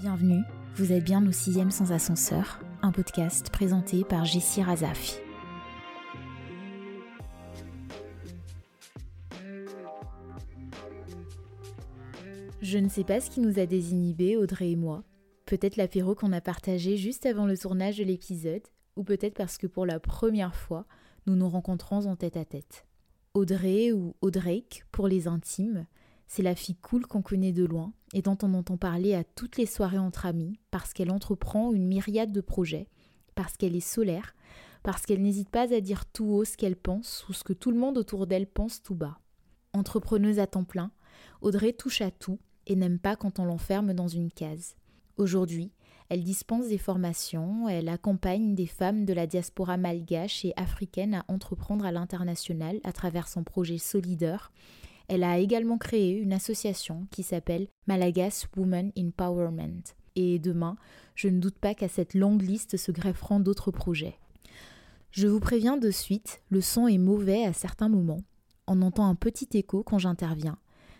Bienvenue, vous êtes bien au sixième sans ascenseur, un podcast présenté par Jessie Razafi. Je ne sais pas ce qui nous a désinhibés, Audrey et moi. Peut-être l'apéro qu'on a partagé juste avant le tournage de l'épisode, ou peut-être parce que pour la première fois, nous nous rencontrons en tête à tête. Audrey ou Audrake pour les intimes, c'est la fille cool qu'on connaît de loin et dont on entend parler à toutes les soirées entre amis parce qu'elle entreprend une myriade de projets, parce qu'elle est solaire, parce qu'elle n'hésite pas à dire tout haut ce qu'elle pense ou ce que tout le monde autour d'elle pense tout bas. Entrepreneuse à temps plein, Audrey touche à tout et n'aime pas quand on l'enferme dans une case. Aujourd'hui, elle dispense des formations, elle accompagne des femmes de la diaspora malgache et africaine à entreprendre à l'international à travers son projet Solideur. Elle a également créé une association qui s'appelle Malagas Women Empowerment. Et demain, je ne doute pas qu'à cette longue liste se grefferont d'autres projets. Je vous préviens de suite, le son est mauvais à certains moments. On entend un petit écho quand j'interviens.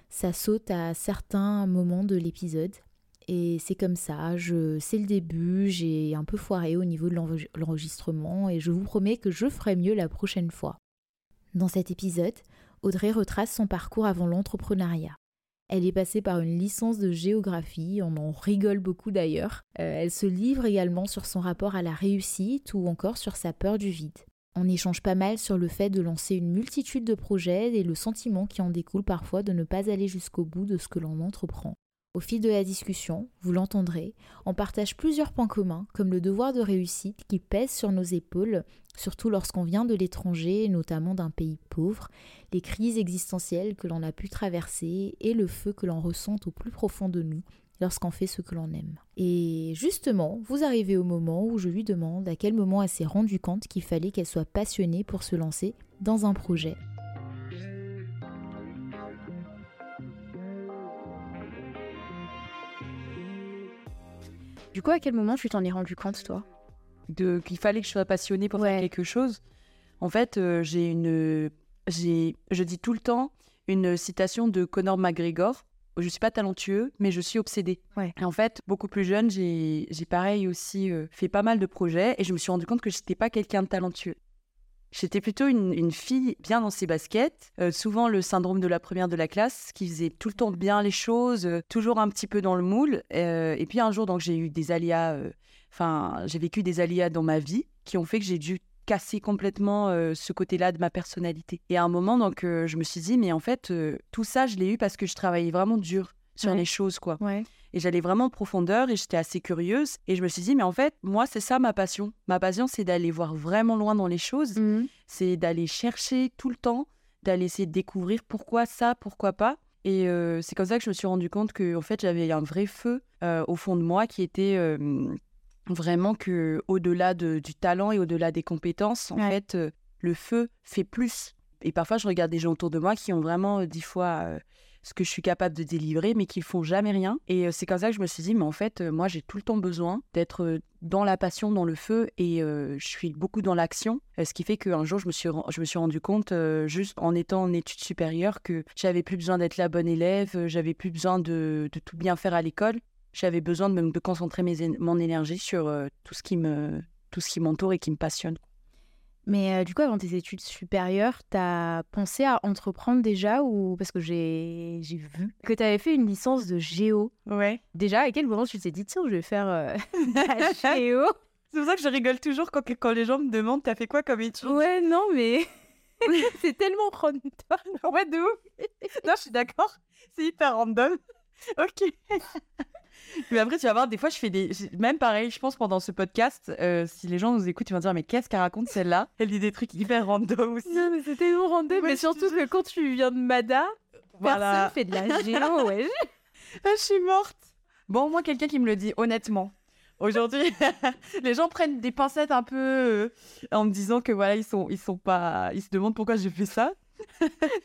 Ça saute à certains moments de l'épisode. Et c'est comme ça, c'est le début, j'ai un peu foiré au niveau de l'enregistrement et je vous promets que je ferai mieux la prochaine fois. Dans cet épisode, Audrey retrace son parcours avant l'entrepreneuriat. Elle est passée par une licence de géographie, on en rigole beaucoup d'ailleurs. Euh, elle se livre également sur son rapport à la réussite ou encore sur sa peur du vide. On échange pas mal sur le fait de lancer une multitude de projets et le sentiment qui en découle parfois de ne pas aller jusqu'au bout de ce que l'on entreprend. Au fil de la discussion, vous l'entendrez, on partage plusieurs points communs, comme le devoir de réussite qui pèse sur nos épaules, surtout lorsqu'on vient de l'étranger, notamment d'un pays pauvre, les crises existentielles que l'on a pu traverser et le feu que l'on ressent au plus profond de nous lorsqu'on fait ce que l'on aime. Et justement, vous arrivez au moment où je lui demande à quel moment elle s'est rendue compte qu'il fallait qu'elle soit passionnée pour se lancer dans un projet Du coup, à quel moment tu t'en es rendu compte, toi? De qu'il fallait que je sois passionnée pour faire quelque chose. En fait, euh, j'ai une, j'ai, je dis tout le temps une citation de Conor McGregor. Je suis pas talentueux, mais je suis obsédée. Et en fait, beaucoup plus jeune, j'ai, j'ai pareil aussi euh, fait pas mal de projets et je me suis rendu compte que j'étais pas quelqu'un de talentueux. J'étais plutôt une, fille bien dans ses baskets, euh, souvent le syndrome de la première de la classe, qui faisait tout le temps bien les choses, euh, toujours un petit peu dans le moule. Euh, et puis un jour, donc j'ai eu des aléas, enfin j'ai vécu des aléas dans ma vie qui ont fait que j'ai dû casser complètement ce côté-là de ma personnalité. Et à un moment, donc je me suis dit, mais en fait, tout ça, je l'ai eu parce que je travaillais vraiment dur sur les choses, quoi. Et j'allais vraiment en profondeur et j'étais assez curieuse. Et je me suis dit, mais en fait, moi, c'est ça ma passion. Ma passion, c'est d'aller voir vraiment loin dans les choses. Mmh. C'est d'aller chercher tout le temps, d'aller essayer de découvrir pourquoi ça, pourquoi pas. Et euh, c'est comme ça que je me suis rendu compte que, en fait, j'avais un vrai feu euh, au fond de moi qui était euh, vraiment que, au-delà du talent et au-delà des compétences, en fait, le feu fait plus. Et parfois, je regarde des gens autour de moi qui ont vraiment dix fois ce que je suis capable de délivrer, mais qui font jamais rien. Et euh, c'est comme ça que je me suis dit, mais en fait, euh, moi, j'ai tout le temps besoin d'être euh, dans la passion, dans le feu, et je suis beaucoup dans l'action. ce qui fait qu'un jour, je me suis, je me suis rendu compte, juste en étant en études supérieures, que j'avais plus besoin d'être la bonne élève, j'avais plus besoin de, tout bien faire à l'école. J'avais besoin de, de concentrer mon énergie sur tout ce qui me tout ce qui m'entoure et qui me passionne. Mais euh, du coup, avant tes études supérieures, tu as pensé à entreprendre déjà ou parce que j'ai vu que tu avais fait une licence de géo. Ouais. Déjà, à quel moment tu t'es dit tiens, je vais faire euh, la géo? C'est pour ça que je rigole toujours quand, quand les gens me demandent t'as fait quoi comme étude? Ouais, non, mais c'est tellement random. Ouais, de ouf. non, je suis d'accord. C'est hyper random. ok. Mais après, tu vas voir, des fois, je fais des. Même pareil, je pense pendant ce podcast, euh, si les gens nous écoutent, ils vont dire Mais qu'est-ce qu'elle raconte celle-là? Elle dit des trucs hyper random aussi. Non, mais c'était non random. mais surtout que quand tu viens de Mada, voilà. personne fait de la géo, ouais. Ah, je suis morte. Bon, au moins quelqu'un qui me le dit honnêtement. Aujourd'hui, les gens prennent des pincettes un peu euh, en me disant que voilà, ils sont, ils sont pas, ils se demandent pourquoi j'ai fait ça.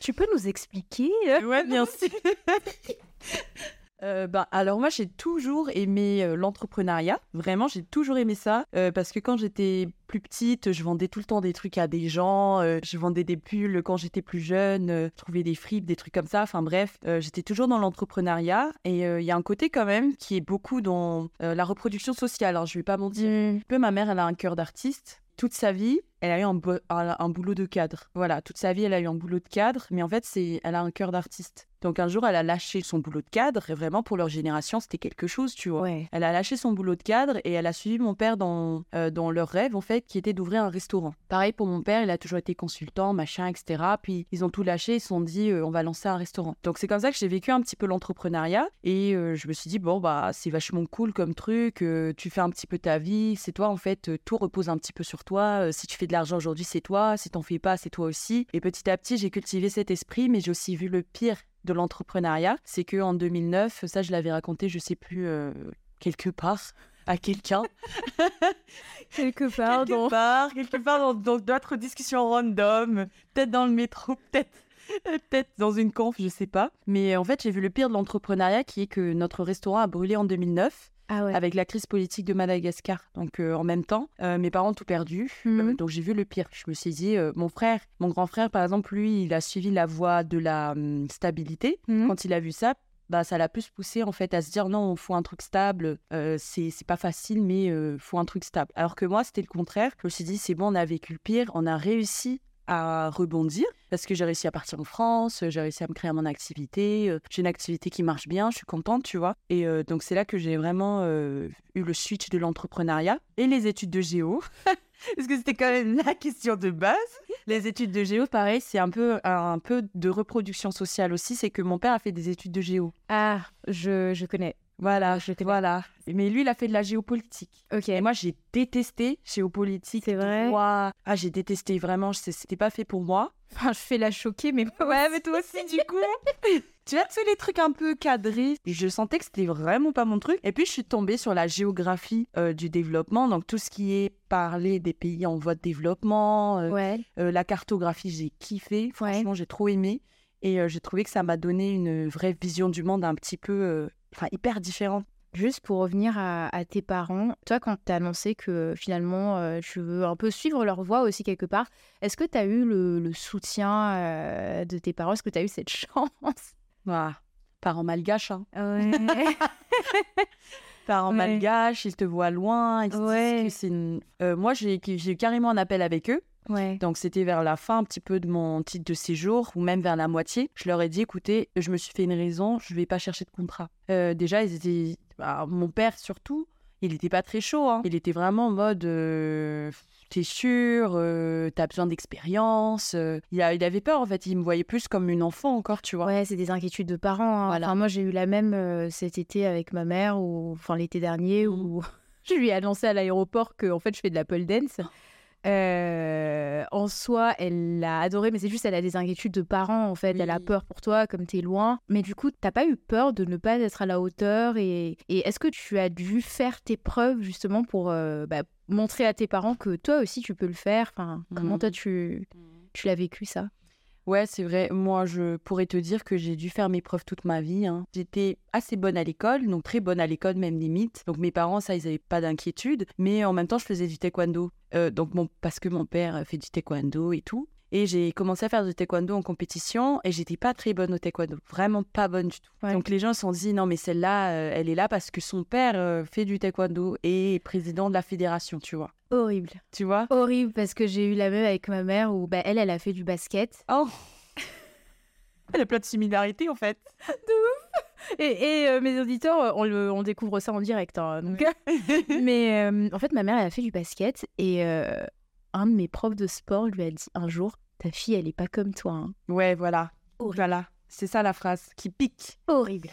tu peux nous expliquer? Ouais, bien sûr. euh, ben, alors moi j'ai toujours aimé euh, l'entrepreneuriat, vraiment j'ai toujours aimé ça euh, parce que quand j'étais plus petite je vendais tout le temps des trucs à des gens, je vendais des pulls quand j'étais plus jeune, je trouvais des fripes, des trucs comme ça, enfin bref j'étais toujours dans l'entrepreneuriat. Et il y a un côté quand même qui est beaucoup dans la reproduction sociale, alors je vais pas mentir, mmh. un peu ma mère elle a un cœur d'artiste, toute sa vie elle a eu un, un, boulot de cadre. Voilà, toute sa vie, elle a eu un boulot de cadre, mais en fait, c'est, elle a un cœur d'artiste. Donc un jour, elle a lâché son boulot de cadre, et vraiment pour leur génération, c'était quelque chose, tu vois. Elle a lâché son boulot de cadre et elle a suivi mon père dans, euh, dans leur rêve, en fait, qui était d'ouvrir un restaurant. Pareil pour mon père, il a toujours été consultant, machin, etc. Puis ils ont tout lâché, ils se sont dit, euh, on va lancer un restaurant. Donc c'est comme ça que j'ai vécu un petit peu l'entrepreneuriat, et euh, je me suis dit, bon, bah, c'est vachement cool comme truc, tu fais un petit peu ta vie, c'est toi, en fait, tout repose un petit peu sur toi. si tu fais de l'argent aujourd'hui, c'est toi, si t'en fais pas, c'est toi aussi. Et petit à petit, j'ai cultivé cet esprit, mais j'ai aussi vu le pire de l'entrepreneuriat. C'est que en 2009, ça je l'avais raconté, je sais plus, euh, quelque part à quelqu'un. quelque part, quelque dans... part, quelque part dans d'autres discussions random, peut-être dans le métro, peut-être peut-être dans une conf, je sais pas. Mais en fait, j'ai vu le pire de l'entrepreneuriat qui est que notre restaurant a brûlé en 2009. Ah avec la crise politique de Madagascar. Donc euh, en même temps, euh, mes parents ont tout perdu. Mmh. Euh, donc j'ai vu le pire. Je me suis dit, mon frère, mon grand frère par exemple, lui, il a suivi la voie de la hum, stabilité. Mmh. Quand il a vu ça, bah, ça l'a plus poussé en fait à se dire non, il faut un truc stable, c'est pas facile, mais il faut un truc stable. Alors que moi, c'était le contraire. Je me suis dit, c'est bon, on a vécu le pire, on a réussi à rebondir parce que j'ai réussi à partir en France, j'ai réussi à me créer mon activité, euh, j'ai une activité qui marche bien, je suis contente, tu vois. Et euh, donc c'est là que j'ai vraiment euh, eu le switch de l'entrepreneuriat et les études de géo. parce que c'était quand même la question de base. Les études de géo, pareil, c'est un peu, un peu de reproduction sociale aussi. C'est que mon père a fait des études de géo. Ah, je, je connais. Voilà, j'étais voilà. Mais lui, il a fait de la géopolitique. Ok. Et moi, j'ai détesté géopolitique. C'est vrai. Ah, j'ai détesté vraiment. C'était pas fait pour moi. Enfin, je fais la choquer, mais ouais, mais toi aussi, du coup. tu as tous les trucs un peu cadrés. Je sentais que c'était vraiment pas mon truc. Et puis, je suis tombée sur la géographie euh, du développement. Donc, tout ce qui est parler des pays en voie de développement. Euh, ouais. Euh, la cartographie, j'ai kiffé. Franchement, j'ai trop aimé. Et j'ai trouvé que ça m'a donné une vraie vision du monde un petit peu enfin hyper différente. Juste pour revenir à, tes parents, toi, quand tu as annoncé que finalement euh, tu veux un peu suivre leur voie aussi quelque part, est-ce que tu as eu le, soutien euh, de tes parents? Est-ce que tu as eu cette chance? Ah, Parents malgaches. Hein. Ouais. parents malgaches, ils te voient loin. Ils ouais. une... Euh, moi, j'ai eu carrément un appel avec eux. Donc c'était vers la fin un petit peu de mon titre de séjour ou même vers la moitié. Je leur ai dit écoutez, je me suis fait une raison, je vais pas chercher de contrat. Euh, déjà, ils étaient, bah, mon père surtout, il était pas très chaud. Hein. Il était vraiment en mode euh, t'es sûr, euh, t'as besoin d'expérience. Il, il, avait peur en fait. Il me voyait plus comme une enfant encore, tu vois. Ouais, c'est des inquiétudes de parents. Hein. moi, j'ai eu la même cet été avec ma mère ou enfin l'été dernier où mmh. je lui ai annoncé à l'aéroport que en fait je fais de la pole dance. Euh, en soi, elle l'a adoré, mais c'est juste, elle a des inquiétudes de parents, en fait. Elle a peur pour toi, comme t'es loin. Mais du coup, t'as pas eu peur de ne pas être à la hauteur Et, est-ce que tu as dû faire tes preuves, justement, pour euh, bah, montrer à tes parents que toi aussi, tu peux le faire? Enfin, Comment toi, mmh. tu, mmh. tu l'as vécu, ça? Ouais, c'est vrai. Moi, je pourrais te dire que j'ai dû faire mes preuves toute ma vie. Hein. J'étais assez bonne à l'école, donc très bonne à l'école, même limite. Donc mes parents, ça, ils n'avaient pas d'inquiétude. Mais en même temps, je faisais du taekwondo. Euh, donc parce que mon père fait du taekwondo et tout. Et j'ai commencé à faire du taekwondo en compétition et j'étais pas très bonne au taekwondo, vraiment pas bonne du tout. Donc les gens se sont dit non mais celle-là, euh, elle est là parce que son père euh, fait du taekwondo et est président de la fédération, tu vois. Horrible. Tu vois? Horrible parce que j'ai eu la même avec ma mère où bah, elle, elle a fait du basket. Oh Elle a plein de similarités en fait. de ouf et, euh, mes auditeurs, on, le, on, découvre ça en direct. Hein, donc... Mais en fait, ma mère, elle a fait du basket et un de mes profs de sport lui a dit un jour Ta fille, elle est pas comme toi. Hein. Ouais, voilà. Voilà. C'est ça la phrase. Qui pique. Horrible.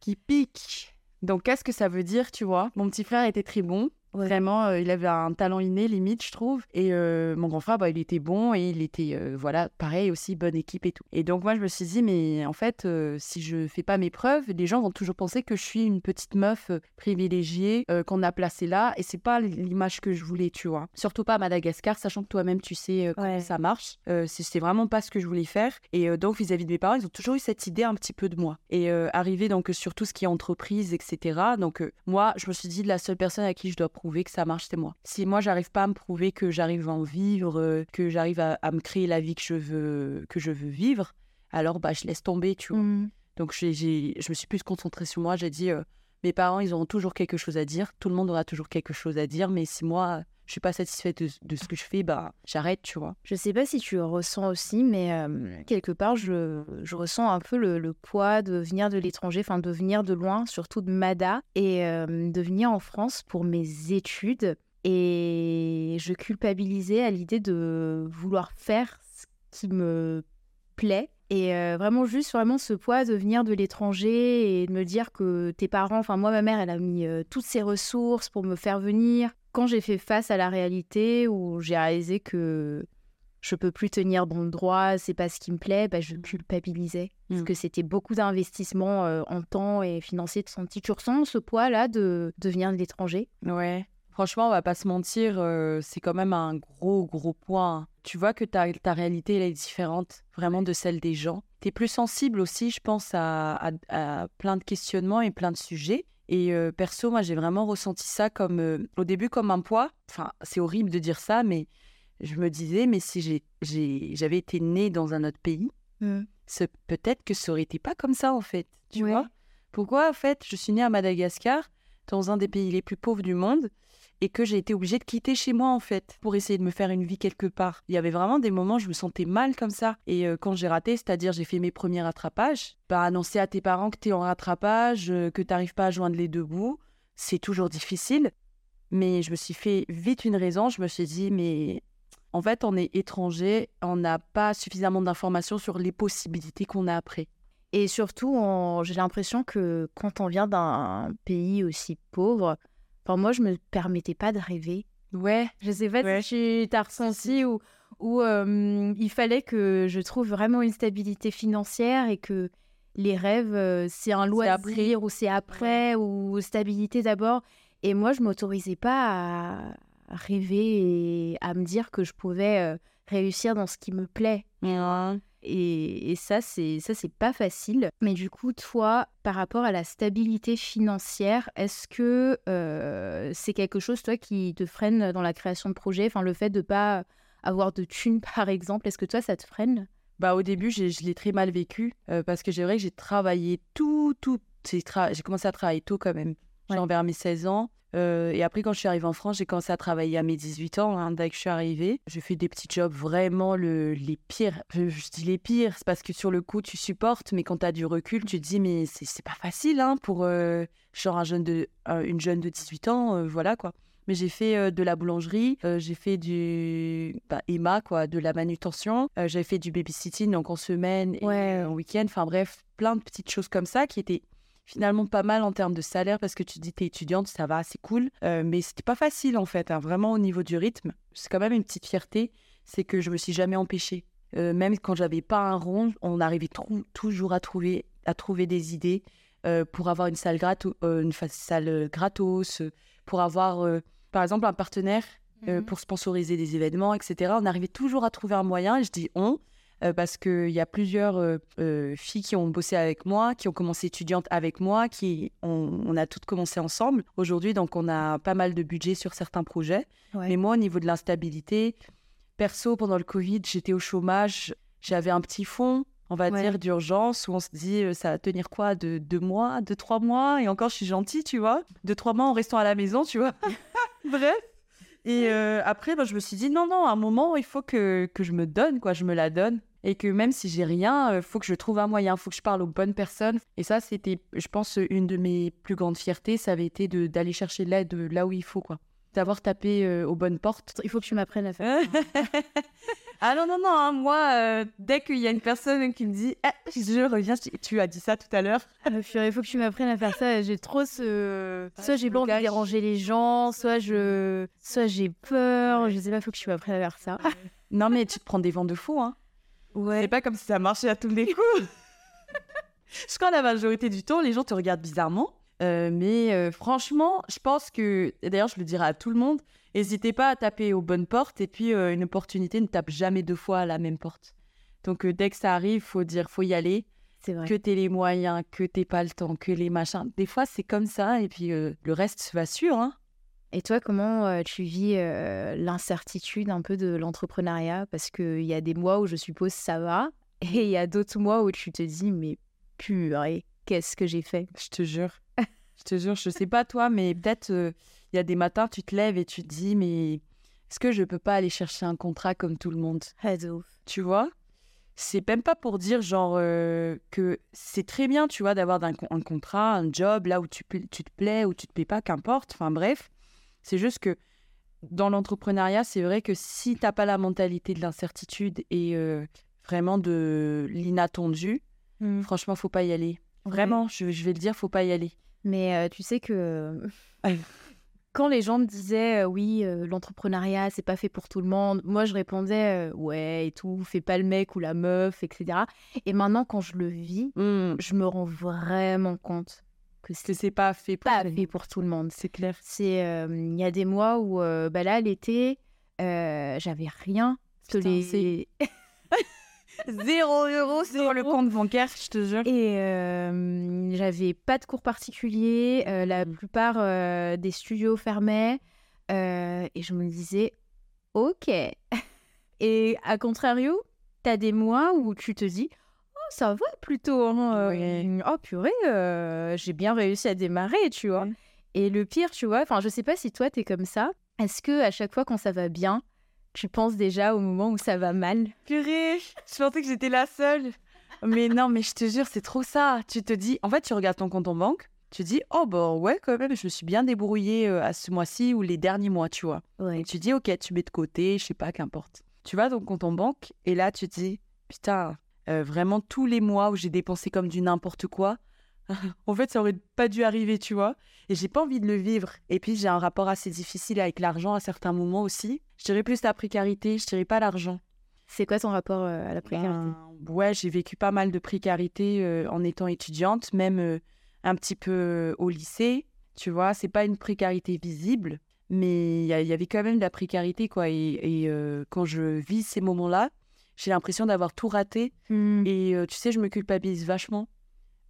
Qui pique. Donc, qu'est-ce que ça veut dire, tu vois? Mon petit frère était très bon. Vraiment, euh, il avait un talent inné, limite, je trouve. Et euh, mon grand frère, bah, il était bon et il était, euh, voilà, pareil aussi, bonne équipe et tout. Et donc, moi, je me suis dit, mais en fait, si je fais pas mes preuves, les gens vont toujours penser que je suis une petite meuf privilégiée qu'on a placée là. Et c'est pas l'image que je voulais, tu vois. Surtout pas à Madagascar, sachant que toi-même, tu sais comment ça marche. c'est vraiment pas ce que je voulais faire. Et donc, vis-à-vis de mes parents, ils ont toujours eu cette idée un petit peu de moi. Et arrivé donc sur tout ce qui est entreprise, etc. Donc, moi, je me suis dit, la seule personne à qui je dois prouver que ça marche, c'est moi. Si moi, j'arrive pas à me prouver que j'arrive à en vivre, euh, que j'arrive à, me créer la vie que je veux, que je veux vivre, alors bah, je laisse tomber, tu vois. Mmh. Donc, j'ai, je me suis plus concentrée sur moi. J'ai dit, euh, mes parents, ils auront toujours quelque chose à dire. Tout le monde aura toujours quelque chose à dire. Mais si moi, je suis pas satisfaite de, ce que je fais, bah j'arrête, tu vois. Je sais pas si tu le ressens aussi, mais euh, quelque part, je, je, ressens un peu le, poids de venir de l'étranger, enfin de venir de loin, surtout de Mada, et euh, de venir en France pour mes études. Et je culpabilisais à l'idée de vouloir faire ce qui me plaît et euh, vraiment juste vraiment ce poids de venir de l'étranger et de me dire que tes parents, enfin moi ma mère, elle a mis toutes ses ressources pour me faire venir, quand j'ai fait face à la réalité où j'ai réalisé que je peux plus tenir bon droit, c'est pas ce qui me plaît, bah, je culpabilisais. Parce mmh. que c'était beaucoup d'investissement euh, en temps et financier de sentir. Tu ressens ce poids-là de, de venir de l'étranger? Ouais. Franchement, on va pas se mentir, euh, c'est quand même un gros, gros point. Tu vois que ta, ta réalité, elle est différente vraiment de celle des gens. Tu es plus sensible aussi, je pense, à, à, plein de questionnements et plein de sujets. Et euh, perso, moi, j'ai vraiment ressenti ça comme, euh, au début, comme un poids. Enfin, c'est horrible de dire ça, mais je me disais, mais si j'avais été née dans un autre pays, mmh. peut-être que ça aurait été pas comme ça, en fait. Tu vois Pourquoi, en fait, je suis née à Madagascar, dans un des pays les plus pauvres du monde, et que j'ai été obligée de quitter chez moi en fait pour essayer de me faire une vie quelque part. Il y avait vraiment des moments où je me sentais mal comme ça. Et euh, quand j'ai raté, c'est-à-dire j'ai fait mes premiers rattrapages, bah, annoncer à tes parents que tu es en rattrapage, euh, que tu n'arrives pas à joindre les deux bouts, c'est toujours difficile. Mais je me suis fait vite une raison, je me suis dit mais en fait on est étranger, on n'a pas suffisamment d'informations sur les possibilités qu'on a après. Et surtout, j'ai l'impression que quand on vient d'un pays aussi pauvre, moi, je me permettais pas de rêver. Ouais. Je sais pas si tu as ressenti ou, ou il fallait que je trouve vraiment une stabilité financière et que les rêves, euh, c'est un loisir ou c'est après ou stabilité d'abord. Et moi, je m'autorisais pas à rêver et à me dire que je pouvais euh, réussir dans ce qui me plaît. Et, ça, c'est ça, c'est pas facile. Mais du coup, toi, par rapport à la stabilité financière, est-ce que euh, c'est quelque chose, toi, qui te freine dans la création de projets? Enfin, le fait de pas avoir de thunes, par exemple, est-ce que toi, ça te freine? Bah, au début, je l'ai très mal vécu euh, parce que j'ai vrai que j'ai travaillé tout, tout. J'ai commencé à travailler tôt quand même, genre vers mes 16 ans. Euh, et après, quand je suis arrivée en France, j'ai commencé à travailler à mes 18 ans, hein, dès que je suis arrivée. J'ai fait des petits jobs vraiment le, les pires. Je, dis les pires, c'est parce que sur le coup, tu supportes, mais quand tu as du recul, tu te dis, mais c'est pas facile hein, pour euh, genre un jeune de, une jeune de 18 ans, euh, voilà quoi. Mais j'ai fait de la boulangerie, j'ai fait du bah, Emma, quoi, de la manutention, j'ai fait du babysitting, donc en semaine et en week-end. Enfin bref, plein de petites choses comme ça qui étaient finalement pas mal en termes de salaire parce que tu dis t'es étudiante, ça va, c'est cool. Euh, mais c'était pas facile en fait, hein, vraiment au niveau du rythme. C'est quand même une petite fierté, c'est que je me suis jamais empêchée. Euh, même quand j'avais pas un rond, on arrivait toujours à trouver, à trouver des idées euh, pour avoir une salle, gratos, une salle gratos, pour avoir par exemple un partenaire mmh pour sponsoriser des événements, etc. On arrivait toujours à trouver un moyen, et je dis on, euh, parce qu'il y a plusieurs euh, euh, filles qui ont bossé avec moi, qui ont commencé étudiantes avec moi, qui on, a toutes commencé ensemble. Aujourd'hui, donc on a pas mal de budget sur certains projets. Mais moi, au niveau de l'instabilité, perso, pendant le Covid, j'étais au chômage, j'avais un petit fonds on va dire, d'urgence, où on se dit, ça va tenir quoi de deux mois, de trois mois? Et encore, je suis gentille, tu vois. De trois mois en restant à la maison, tu vois. Bref. Et après, ben, je me suis dit, non, non, à un moment, il faut que, que je me donne, quoi, je me la donne et que même si j'ai rien, euh, faut que je trouve un moyen, faut que je parle aux bonnes personnes. Et ça, c'était, je pense, une de mes plus grandes fiertés, ça avait été d'aller chercher l'aide là où il faut, quoi. D'avoir tapé euh, aux bonnes portes. Il faut que tu m'apprennes à faire. Ah non, non, non, hein, moi, euh, dès qu'il y a une personne qui me dit ah, Je reviens, tu as dit ça tout à l'heure. Ah, il faut que tu m'apprennes à faire ça. J'ai trop ce. Soit j'ai pas envie de déranger les gens, soit je. Soit j'ai peur. Je sais pas, il faut que tu m'apprennes à faire ça. non, mais tu te prends des vents de fou, hein. Ouais. C'est pas comme si ça marchait à tous les coups. je crois que la majorité du temps, les gens te regardent bizarrement. Euh, mais euh, franchement, je pense que, d'ailleurs, je le dirai à tout le monde, n'hésitez pas à taper aux bonnes portes. Et puis, euh, une opportunité ne tape jamais deux fois à la même porte. Donc, dès que ça arrive, faut dire, faut y aller. C'est vrai. Que t'aies les moyens, que t'aies pas le temps, que les machins. Des fois, c'est comme ça. Et puis, le reste va sûr. Hein. Et toi, comment tu vis l'incertitude un peu de l'entrepreneuriat? Parce qu'il y a des mois où je suppose ça va. Et il y a d'autres mois où tu te dis, mais purée, qu'est-ce que j'ai fait? Je te jure. je te jure, je sais pas toi, mais peut-être euh, il y a des matins, tu te lèves et tu te dis, mais est-ce que je peux pas aller chercher un contrat comme tout le monde? Tu vois? C'est même pas pour dire genre euh, que c'est très bien, tu vois, d'avoir un, un, contrat, un job là où tu, tu te plais ou tu te plais pas, qu'importe. Enfin bref, c'est juste que dans l'entrepreneuriat, c'est vrai que si t'as pas la mentalité de l'incertitude et euh, vraiment de l'inattendu, mmh. franchement, faut pas y aller. Vraiment, je, vais le dire, faut pas y aller. Mais euh, tu sais que quand les gens me disaient euh, oui, euh, l'entrepreneuriat, c'est pas fait pour tout le monde, moi je répondais ouais et tout, fais pas le mec ou la meuf, etc. Et maintenant, quand je le vis, mmh. je me rends vraiment compte que c'est pas fait pour, pas fait pour tout le monde. C'est clair. C'est il y a des mois où bah là l'été, j'avais rien. les... Zéro euro sur le compte bancaire, je te jure. Et euh, j'avais pas de cours particuliers. Euh, la mm. plupart euh, des studios fermaient. et je me disais, ok. et à contrario, t'as des mois où tu te dis, ça va plutôt. Hein, oh, purée, j'ai bien réussi à démarrer, tu vois. Et le pire, tu vois, enfin, je sais pas si toi, t'es comme ça. Est-ce que à chaque fois quand ça va bien, tu penses déjà au moment où ça va mal? Purée, je pensais que j'étais la seule. Mais non, mais je te jure, c'est trop ça. Tu te dis, en fait, tu regardes ton compte en banque, tu dis, oh bah ouais, quand même, je me suis bien débrouillée euh, à ce mois-ci ou les derniers mois, tu vois. Ouais. Et tu dis, ok, tu mets de côté, je sais pas, qu'importe. Tu vas ton compte en banque et là, tu te dis, putain, euh, vraiment tous les mois où j'ai dépensé comme du n'importe quoi, en fait, ça aurait pas dû arriver, tu vois. Et j'ai pas envie de le vivre. Et puis, j'ai un rapport assez difficile avec l'argent à certains moments aussi. Je dirais plus la précarité, je dirais pas l'argent. C'est quoi ton rapport euh, à la précarité? ben, Ouais, j'ai vécu pas mal de précarité euh, en étant étudiante, même euh, un petit peu au lycée. Tu vois, c'est pas une précarité visible, mais il y, avait quand même de la précarité, quoi. Et, quand je vis ces moments-là, j'ai l'impression d'avoir tout raté. Mmh. Et tu sais, je me culpabilise vachement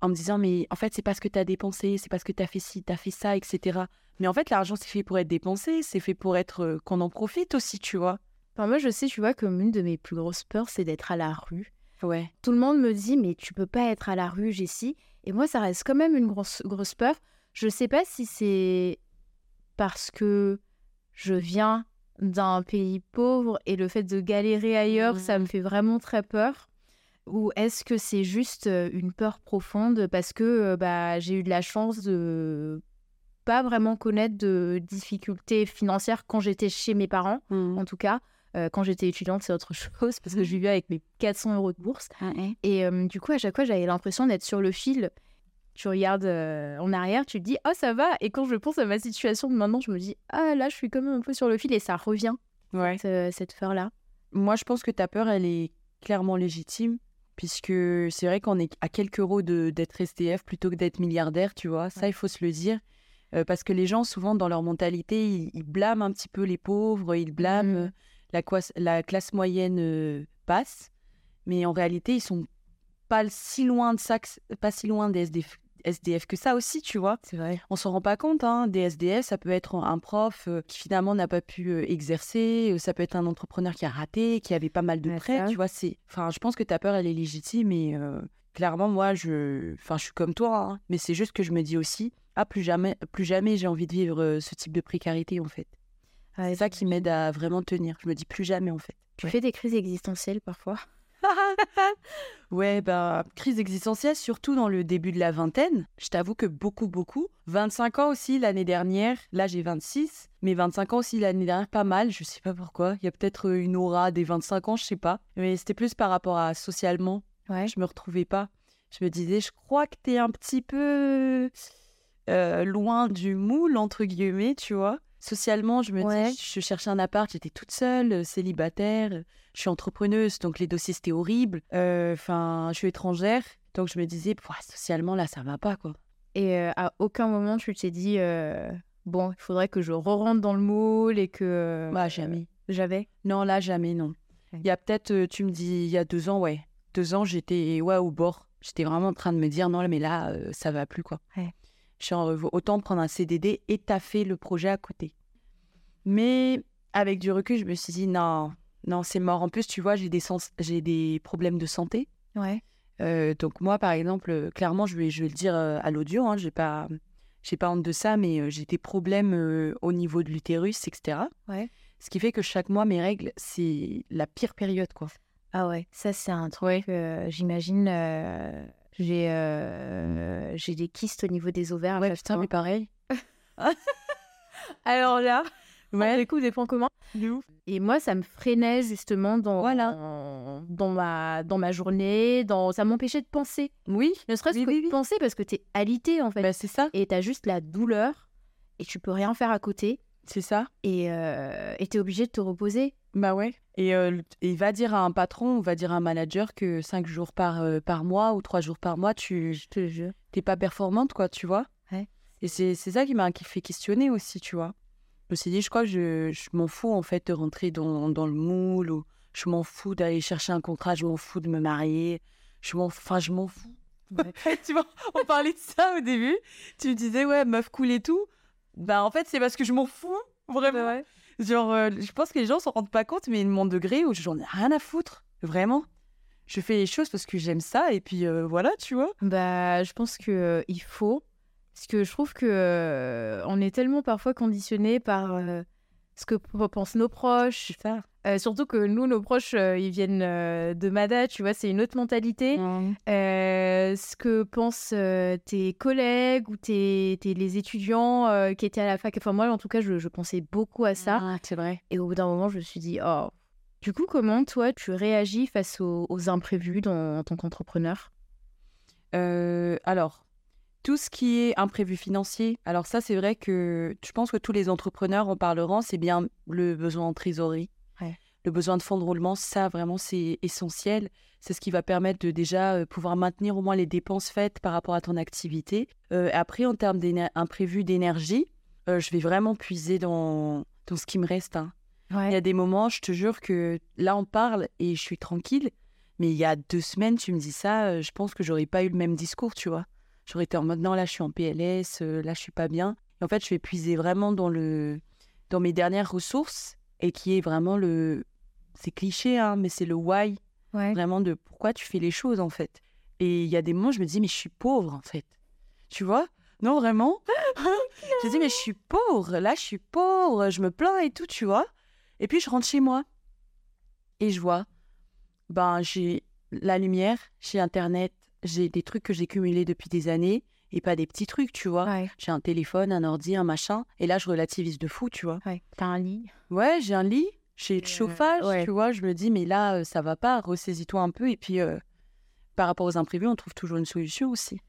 en me disant mais en fait c'est parce que tu as dépensé, c'est parce que tu as fait ci, tu as fait ça, etc. Mais en fait l'argent c'est fait pour être dépensé, c'est fait pour être euh, qu'on en profite aussi, tu vois. Enfin, moi je sais, tu vois, comme une de mes plus grosses peurs c'est d'être à la rue. Ouais. Tout le monde me dit mais tu peux pas être à la rue, Jessie. Et moi ça reste quand même une grosse, grosse peur. Je sais pas si c'est parce que je viens d'un pays pauvre et le fait de galérer ailleurs, ça me mmh. fait vraiment très peur ou est-ce que c'est juste une peur profonde parce que bah, j'ai eu de la chance de pas vraiment connaître de difficultés financières quand j'étais chez mes parents, mmh. en tout cas. quand j'étais étudiante, c'est autre chose parce que je vivais avec mes 400 euros de bourse. Ah Et du coup, à chaque fois, j'avais l'impression d'être sur le fil. Tu regardes en arrière, tu te dis, oh, ça va. Et quand je pense à ma situation de maintenant, je me dis, ah, là, je suis quand même un peu sur le fil et ça revient, ouais. cette, cette peur-là. Moi, je pense que ta peur, elle est clairement légitime puisque c'est vrai qu'on est à quelques euros d'être SDF plutôt que d'être milliardaire, tu vois. Ça, il faut se le dire. Euh, parce que les gens, souvent, dans leur mentalité, ils, blâment un petit peu les pauvres, ils blâment mmh. la, la, classe moyenne euh, passe. Mais en réalité, ils sont pas si loin de ça, pas si loin des SDF, SDF que ça aussi, tu vois. C'est vrai. On s'en rend pas compte, hein. Des SDF, ça peut être un prof euh, qui finalement n'a pas pu euh, exercer, euh, ça peut être un entrepreneur qui a raté, qui avait pas mal de prêts, tu vois. C'est, enfin, je pense que ta peur, elle est légitime et clairement, moi, je, enfin, je suis comme toi, hein. mais c'est juste que je me dis aussi, ah, plus jamais, plus jamais, j'ai envie de vivre ce type de précarité, en fait. c'est ça qui m'aide à vraiment tenir. Je me dis plus jamais, en fait. Tu fais des crises existentielles parfois? ouais, bah, crise existentielle, surtout dans le début de la vingtaine. Je t'avoue que beaucoup, beaucoup. 25 ans aussi l'année dernière. Là, j'ai 26. Mais 25 ans aussi l'année dernière, pas mal. Je sais pas pourquoi. Il y a peut-être euh, une aura des 25 ans, je sais pas. Mais c'était plus par rapport à socialement. Ouais. Je me retrouvais pas. Je me disais, je crois que t'es un petit peu euh, loin du moule, entre guillemets, tu vois. Socialement, je me Ouais. dis, je cherchais un appart, j'étais toute seule, euh, célibataire, je suis entrepreneuse, donc les dossiers c'était horrible. Euh, Enfin, je suis étrangère, donc je me disais, socialement là, ça va pas quoi. Et euh, à aucun moment tu t'es dit euh, bon, il faudrait que je re-rentre dans le moule et que Bah, jamais. j'avais? Non, là, jamais, non. Il y a peut-être, tu me dis, il y a deux ans, ouais. Deux ans, j'étais ouais, au bord. J'étais vraiment en train de me dire, non, mais là, ça va plus, quoi. Ouais. Genre, autant prendre un CDD et taffer le projet à côté. Mais avec du recul, je me suis dit, non, non, c'est mort. En plus, tu vois, j'ai des, sens- j'ai des problèmes de santé. Ouais. Euh, donc moi, par exemple, euh, clairement, je vais, je vais le dire euh, à l'audio, hein, j'ai pas, j'ai pas honte de ça, mais j'ai des problèmes euh, au niveau de l'utérus, etc. Ouais. Ce qui fait que chaque mois, mes règles, c'est la pire période, quoi. Ah ouais, ça c'est un truc. euh, J'imagine. j'ai j'ai des kystes au niveau des ovaires. Ouais, putain, mais pareil. Alors là, Ouais. on découvre des points communs. Et moi, ça me freinait justement dans, Voilà. dans, dans ma, dans ma journée. Dans... Ça m'empêchait de penser. Oui, Ne serait-ce Oui, que oui, de penser parce que t'es alité en fait. bah, c'est ça, Et t'as juste la douleur et tu peux rien faire à côté. c'est ça. Et euh, et t'es obligé de te reposer. Bah ouais. Et, euh, et va dire à un patron ou va dire à un manager que cinq jours par, euh, par mois ou trois jours par mois, tu t'es pas performante, quoi, tu vois. Ouais. Et c'est ça qui m'a fait questionner aussi, tu vois. Je me suis dit, je crois que je, je m'en fous, en fait, de rentrer dans, dans le moule ou je m'en fous d'aller chercher un contrat, je m'en fous de me marier. Je m'en enfin, je m'en fous. tu vois, on parlait de ça au début. Tu me disais, ouais, meuf cool et tout. Bah, en fait, c'est parce que je m'en fous, vraiment. Genre, euh, je pense que les gens s'en rendent pas compte, mais mon degré où j'en ai rien à foutre. Vraiment. Je fais les choses parce que j'aime ça et puis euh, voilà, tu vois. Bah, je pense que euh, il faut. Parce que je trouve que euh, on est tellement parfois conditionné par euh, ce que pensent nos proches. C'est ça. Euh, surtout que nous, nos proches, euh, ils viennent euh, de Mada, tu vois, c'est une autre mentalité. Euh, ce que pensent euh, tes collègues ou tes, tes- les étudiants euh, qui étaient à la fac. Enfin, moi, en tout cas, je, je pensais beaucoup à ça. Ah, c'est vrai. Et au bout d'un moment, je me suis dit, oh. Du coup, comment toi, tu réagis face aux, aux imprévus dans, en tant qu'entrepreneur? Euh, alors, tout ce qui est imprévu financier, alors ça, c'est vrai que je pense que tous les entrepreneurs en parleront, c'est bien le besoin en trésorerie. Ouais. Le besoin de fonds de roulement, ça, vraiment, c'est essentiel. C'est ce qui va permettre de déjà euh, pouvoir maintenir au moins les dépenses faites par rapport à ton activité. Euh, après, en termes d'imprévus d'énergie, euh, je vais vraiment puiser dans, dans ce qui me reste. hein. Il y a des moments, je te jure que là, on parle et je suis tranquille. Mais il y a deux semaines, tu me dis ça, euh, je pense que j'aurais pas eu le même discours, tu vois. J'aurais été en mode non, là, je suis en PLS, euh, là, je suis pas bien. Et en fait, je vais puiser vraiment dans, le, dans mes dernières ressources et qui est vraiment le. C'est cliché, hein, mais c'est le why, Ouais. vraiment de pourquoi tu fais les choses, en fait. Et il y a des moments, je me dis, mais je suis pauvre, en fait. Tu vois? Non, vraiment? Je me dis, mais je suis pauvre, là, je suis pauvre, je me plains et tout, tu vois? Et puis, je rentre chez moi et je vois, ben, j'ai la lumière, j'ai Internet, j'ai des trucs que j'ai cumulés depuis des années et pas des petits trucs, tu vois. Ouais. J'ai un téléphone, un ordi, un machin. Et là, je relativise de fou, tu vois. Ouais. T'as un lit? Ouais, j'ai un lit, j'ai le Euh, chauffage, ouais. tu vois. Je me dis, mais là, euh, ça va pas, ressaisis-toi un peu. Et puis, euh, par rapport aux imprévus, on trouve toujours une solution aussi.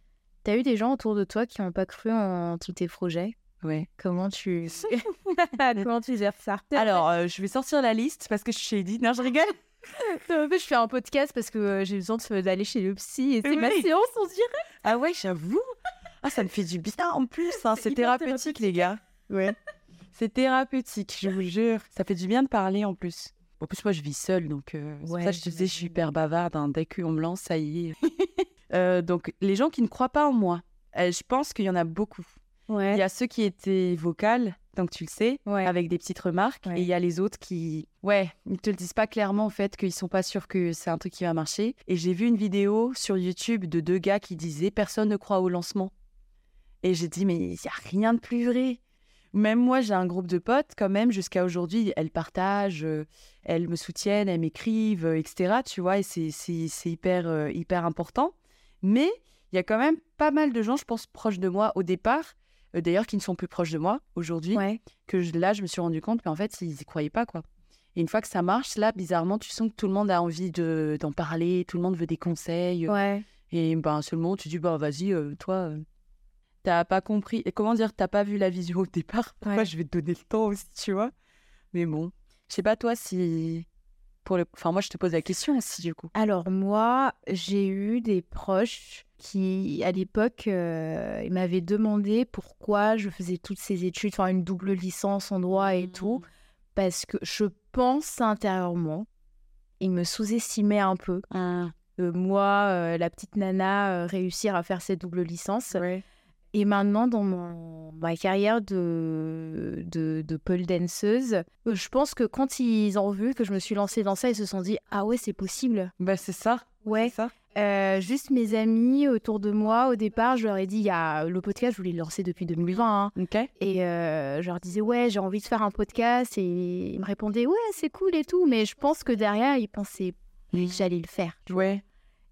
T'as eu des gens autour de toi qui n'ont pas cru en tous tes projets? Ouais. Comment tu comment tu gères ça? Alors, euh, je vais sortir la liste parce que je suis dit, non, je rigole. en fait, je fais un podcast parce que euh, j'ai besoin d'aller chez le psy et c'est ma séance, on dirait. Ah ouais, j'avoue. Ah, ça me fait du bien en plus. hein. C'est thérapeutique, les gars. Ouais. C'est thérapeutique, je vous jure. Ça fait du bien de parler en plus. En plus, moi, je vis seule, donc euh, pour ça je te disais, je suis hyper bavarde. hein. Dès qu'on me lance, ça y est. Euh, donc, les gens qui ne croient pas en moi, euh, je pense qu'il y en a beaucoup. Ouais. Il y a ceux qui étaient vocales, donc tu le sais, Ouais. avec des petites remarques. Ouais. Et il y a les autres qui, ouais, ils te le disent pas clairement en fait, qu'ils sont pas sûrs que c'est un truc qui va marcher. Et j'ai vu une vidéo sur YouTube de deux gars qui disaient personne ne croit au lancement. Et j'ai dit mais il y a rien de plus vrai. Même moi, j'ai un groupe de potes, quand même, jusqu'à aujourd'hui, elles partagent, euh, elles me soutiennent, elles m'écrivent, euh, etc. Tu vois, et c'est hyper, euh, hyper important. Mais il y a quand même pas mal de gens, je pense, proches de moi au départ, d'ailleurs, qui ne sont plus proches de moi aujourd'hui, que là, je me suis rendu compte qu'en fait, ils n'y croyaient pas, quoi. Et une fois que ça marche, là, bizarrement, tu sens que tout le monde a envie d'en parler, tout le monde veut des conseils. Ouais. Et ben, seulement, tu dis, bah, vas-y, toi, t'as pas compris. Et comment dire, t'as pas vu la vision au départ? Pourquoi je vais te donner le temps aussi, tu vois? Mais bon, je sais pas toi si. Pour le... Enfin, moi, je te pose la question aussi, du coup. Alors, moi, j'ai eu des proches qui, à l'époque, euh, m'avaient demandé pourquoi je faisais toutes ces études, enfin, une double licence en droit et tout. Mmh. Parce que je pense intérieurement, ils me sous-estimaient un peu. Euh, moi, euh, la petite nana, réussir à faire cette double licence. Ouais. Et maintenant, dans mon, ma carrière de, de, de pole danseuse, euh, je pense que quand ils ont vu que je me suis lancée dans ça, ils se sont dit Ah ouais, c'est possible. Bah, c'est ça. Ouais. Ça. Euh, juste mes amis autour de moi, au départ, je leur ai dit il y a le podcast, je voulais le lancer depuis 2020. Hein. Et euh, je leur disais Ouais, j'ai envie de faire un podcast. Et ils me répondaient Ouais, c'est cool et tout. Mais je pense que derrière, ils pensaient que j'allais le faire. Ouais.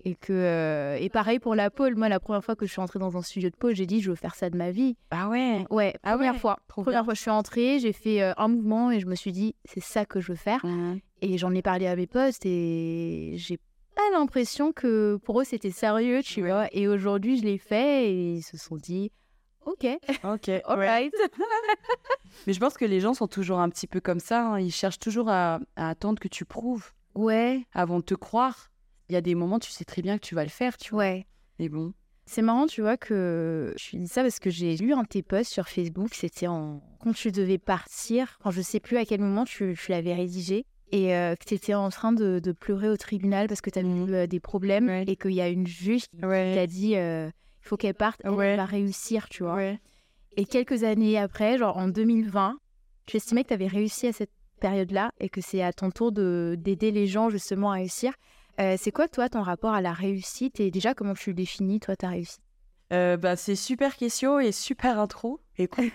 Et que euh, et pareil pour la pole. Moi, la première fois que je suis entrée dans un studio de pole, j'ai dit je veux faire ça de ma vie. Ah ouais. Ouais. Ah première fois. Première fois, je suis entrée, j'ai fait euh, un mouvement et je me suis dit c'est ça que je veux faire. Mmh. Et j'en ai parlé à mes postes et j'ai pas l'impression que pour eux c'était sérieux, tu vois. Et aujourd'hui, je l'ai fait et ils se sont dit Ok. Ok. Alright. Mais je pense que les gens sont toujours un petit peu comme ça. Hein. Ils cherchent toujours à, à attendre que tu prouves. Ouais. Avant de te croire il y a des moments, tu sais très bien que tu vas le faire, tu vois. Ouais. Mais bon. C'est marrant, tu vois, que je dis ça parce que j'ai lu un de tes posts sur Facebook. C'était en... quand tu devais partir, quand je sais plus à quel moment tu, l'avais rédigé, et euh, que tu étais en train de, pleurer au tribunal parce que tu avais mmh. eu euh, des problèmes et qu'il y a une juge qui t'a dit euh, il faut qu'elle parte, elle va réussir, tu vois. Et quelques années après, genre en 2020, tu estimais que tu avais réussi à cette période-là et que c'est à ton tour d'aider les gens justement à réussir. Euh, c'est quoi, toi, ton rapport à la réussite et déjà, comment tu définis, toi, ta réussite? Euh, bah, C'est super question et super intro. Écoute.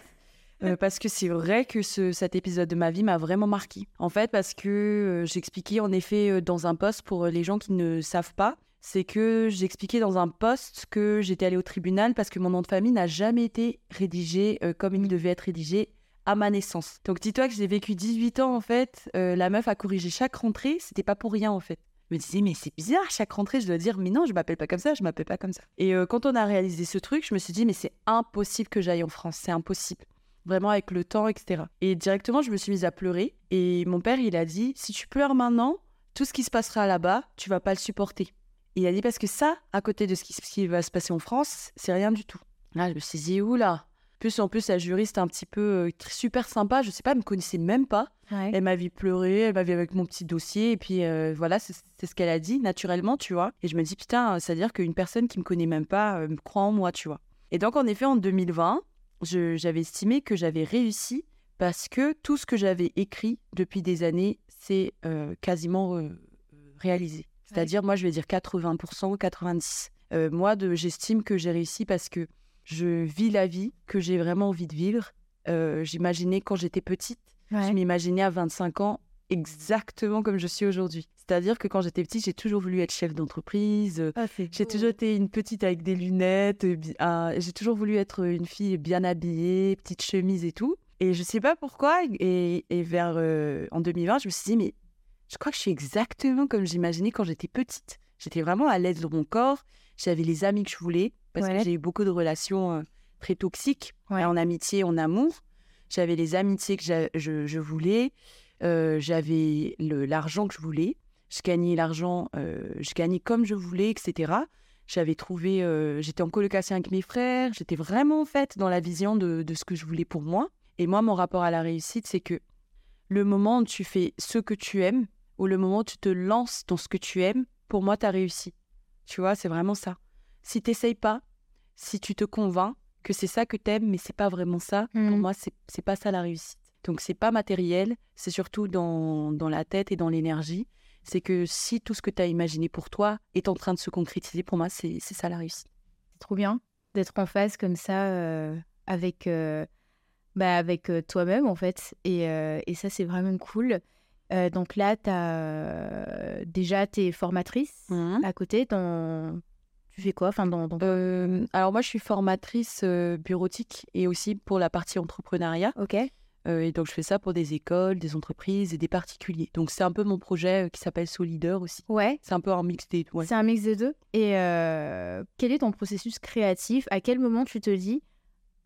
Euh, parce que c'est vrai que ce, cet épisode de ma vie m'a vraiment marqué. En fait, parce que j'expliquais en effet dans un poste pour les gens qui ne savent pas, c'est que j'expliquais dans un poste que j'étais allée au tribunal parce que mon nom de famille n'a jamais été rédigé comme il devait être rédigé à ma naissance. Donc dis-toi que j'ai vécu 18 ans en fait, la meuf a corrigé chaque rentrée, c'était pas pour rien en fait me disais, mais c'est bizarre, chaque rentrée, je dois dire, mais non, je m'appelle pas comme ça, je m'appelle pas comme ça. Et euh, quand on a réalisé ce truc, je me suis dit, mais c'est impossible que j'aille en France, c'est impossible. Vraiment avec le temps, etc. Et directement, je me suis mise à pleurer. Et mon père, il a dit, si tu pleures maintenant, tout ce qui se passera là-bas, tu vas pas le supporter. Il a dit, parce que ça, à côté de ce qui, ce qui va se passer en France, c'est rien du tout. Là, je me suis dit, oula, plus, en plus, la juriste un petit peu euh, super sympa. Je sais pas, elle me connaissait même pas. Elle m'a vu pleurer, elle m'a vu avec mon petit dossier. Et puis euh, voilà, c'est ce qu'elle a dit naturellement, tu vois. Et je me dis, putain, c'est-à-dire qu'une personne qui me connaît même pas euh, me croit en moi, tu vois. Et donc, en effet, en 2020, j'avais estimé que j'avais réussi parce que tout ce que j'avais écrit depuis des années, c'est quasiment réalisé. C'est-à-dire, moi, je vais dire 80%, 90%. moi, j'estime que j'ai réussi parce que je vis la vie que j'ai vraiment envie de vivre. Euh, j'imaginais quand j'étais petite, je m'imaginais à 25 ans exactement comme je suis aujourd'hui. C'est-à-dire que quand j'étais petite, j'ai toujours voulu être chef d'entreprise. Ah, j'ai toujours été une petite avec des lunettes. Euh, j'ai toujours voulu être une fille bien habillée, petite chemise et tout. Et je sais pas pourquoi. Et, vers euh, en 2020, je me suis dit, mais je crois que je suis exactement comme j'imaginais quand j'étais petite. J'étais vraiment à l'aise dans mon corps. J'avais les amis que je voulais parce que j'ai eu beaucoup de relations euh, très toxiques en amitié, en amour. J'avais les amitiés que je, voulais, euh, j'avais l'argent que je voulais, je gagnais l'argent, euh, je gagnais comme je voulais, etc. J'avais trouvé, j'étais en colocation avec mes frères, j'étais vraiment en fait dans la vision de, de ce que je voulais pour moi. Et moi, mon rapport à la réussite, c'est que le moment où tu fais ce que tu aimes, ou le moment où tu te lances dans ce que tu aimes, pour moi, tu as réussi. Tu vois, c'est vraiment ça. Si tu n'essayes pas, si tu te convaincs que c'est ça que tu aimes, mais c'est pas vraiment ça, pour mmh. moi, c'est pas ça la réussite. Donc, c'est pas matériel, c'est surtout dans, dans, la tête et dans l'énergie. C'est que si tout ce que tu as imaginé pour toi est en train de se concrétiser, pour moi, c'est ça la réussite. C'est trop bien d'être en phase comme ça euh, avec, euh, bah, avec toi-même, en fait. Et, et ça, c'est vraiment cool. donc là, as... déjà, tu es formatrice Mmh. à côté. Dans... Tu fais quoi enfin, dans, dans... Euh, alors moi, je suis formatrice euh, bureautique et aussi pour la partie entrepreneuriat. Ok. Euh, et donc, je fais ça pour des écoles, des entreprises et des particuliers. Donc, c'est un peu mon projet qui s'appelle Solider aussi. Ouais. C'est un peu un mix des deux. ouais. C'est un mix des deux. Et quel est ton processus créatif? À quel moment tu te dis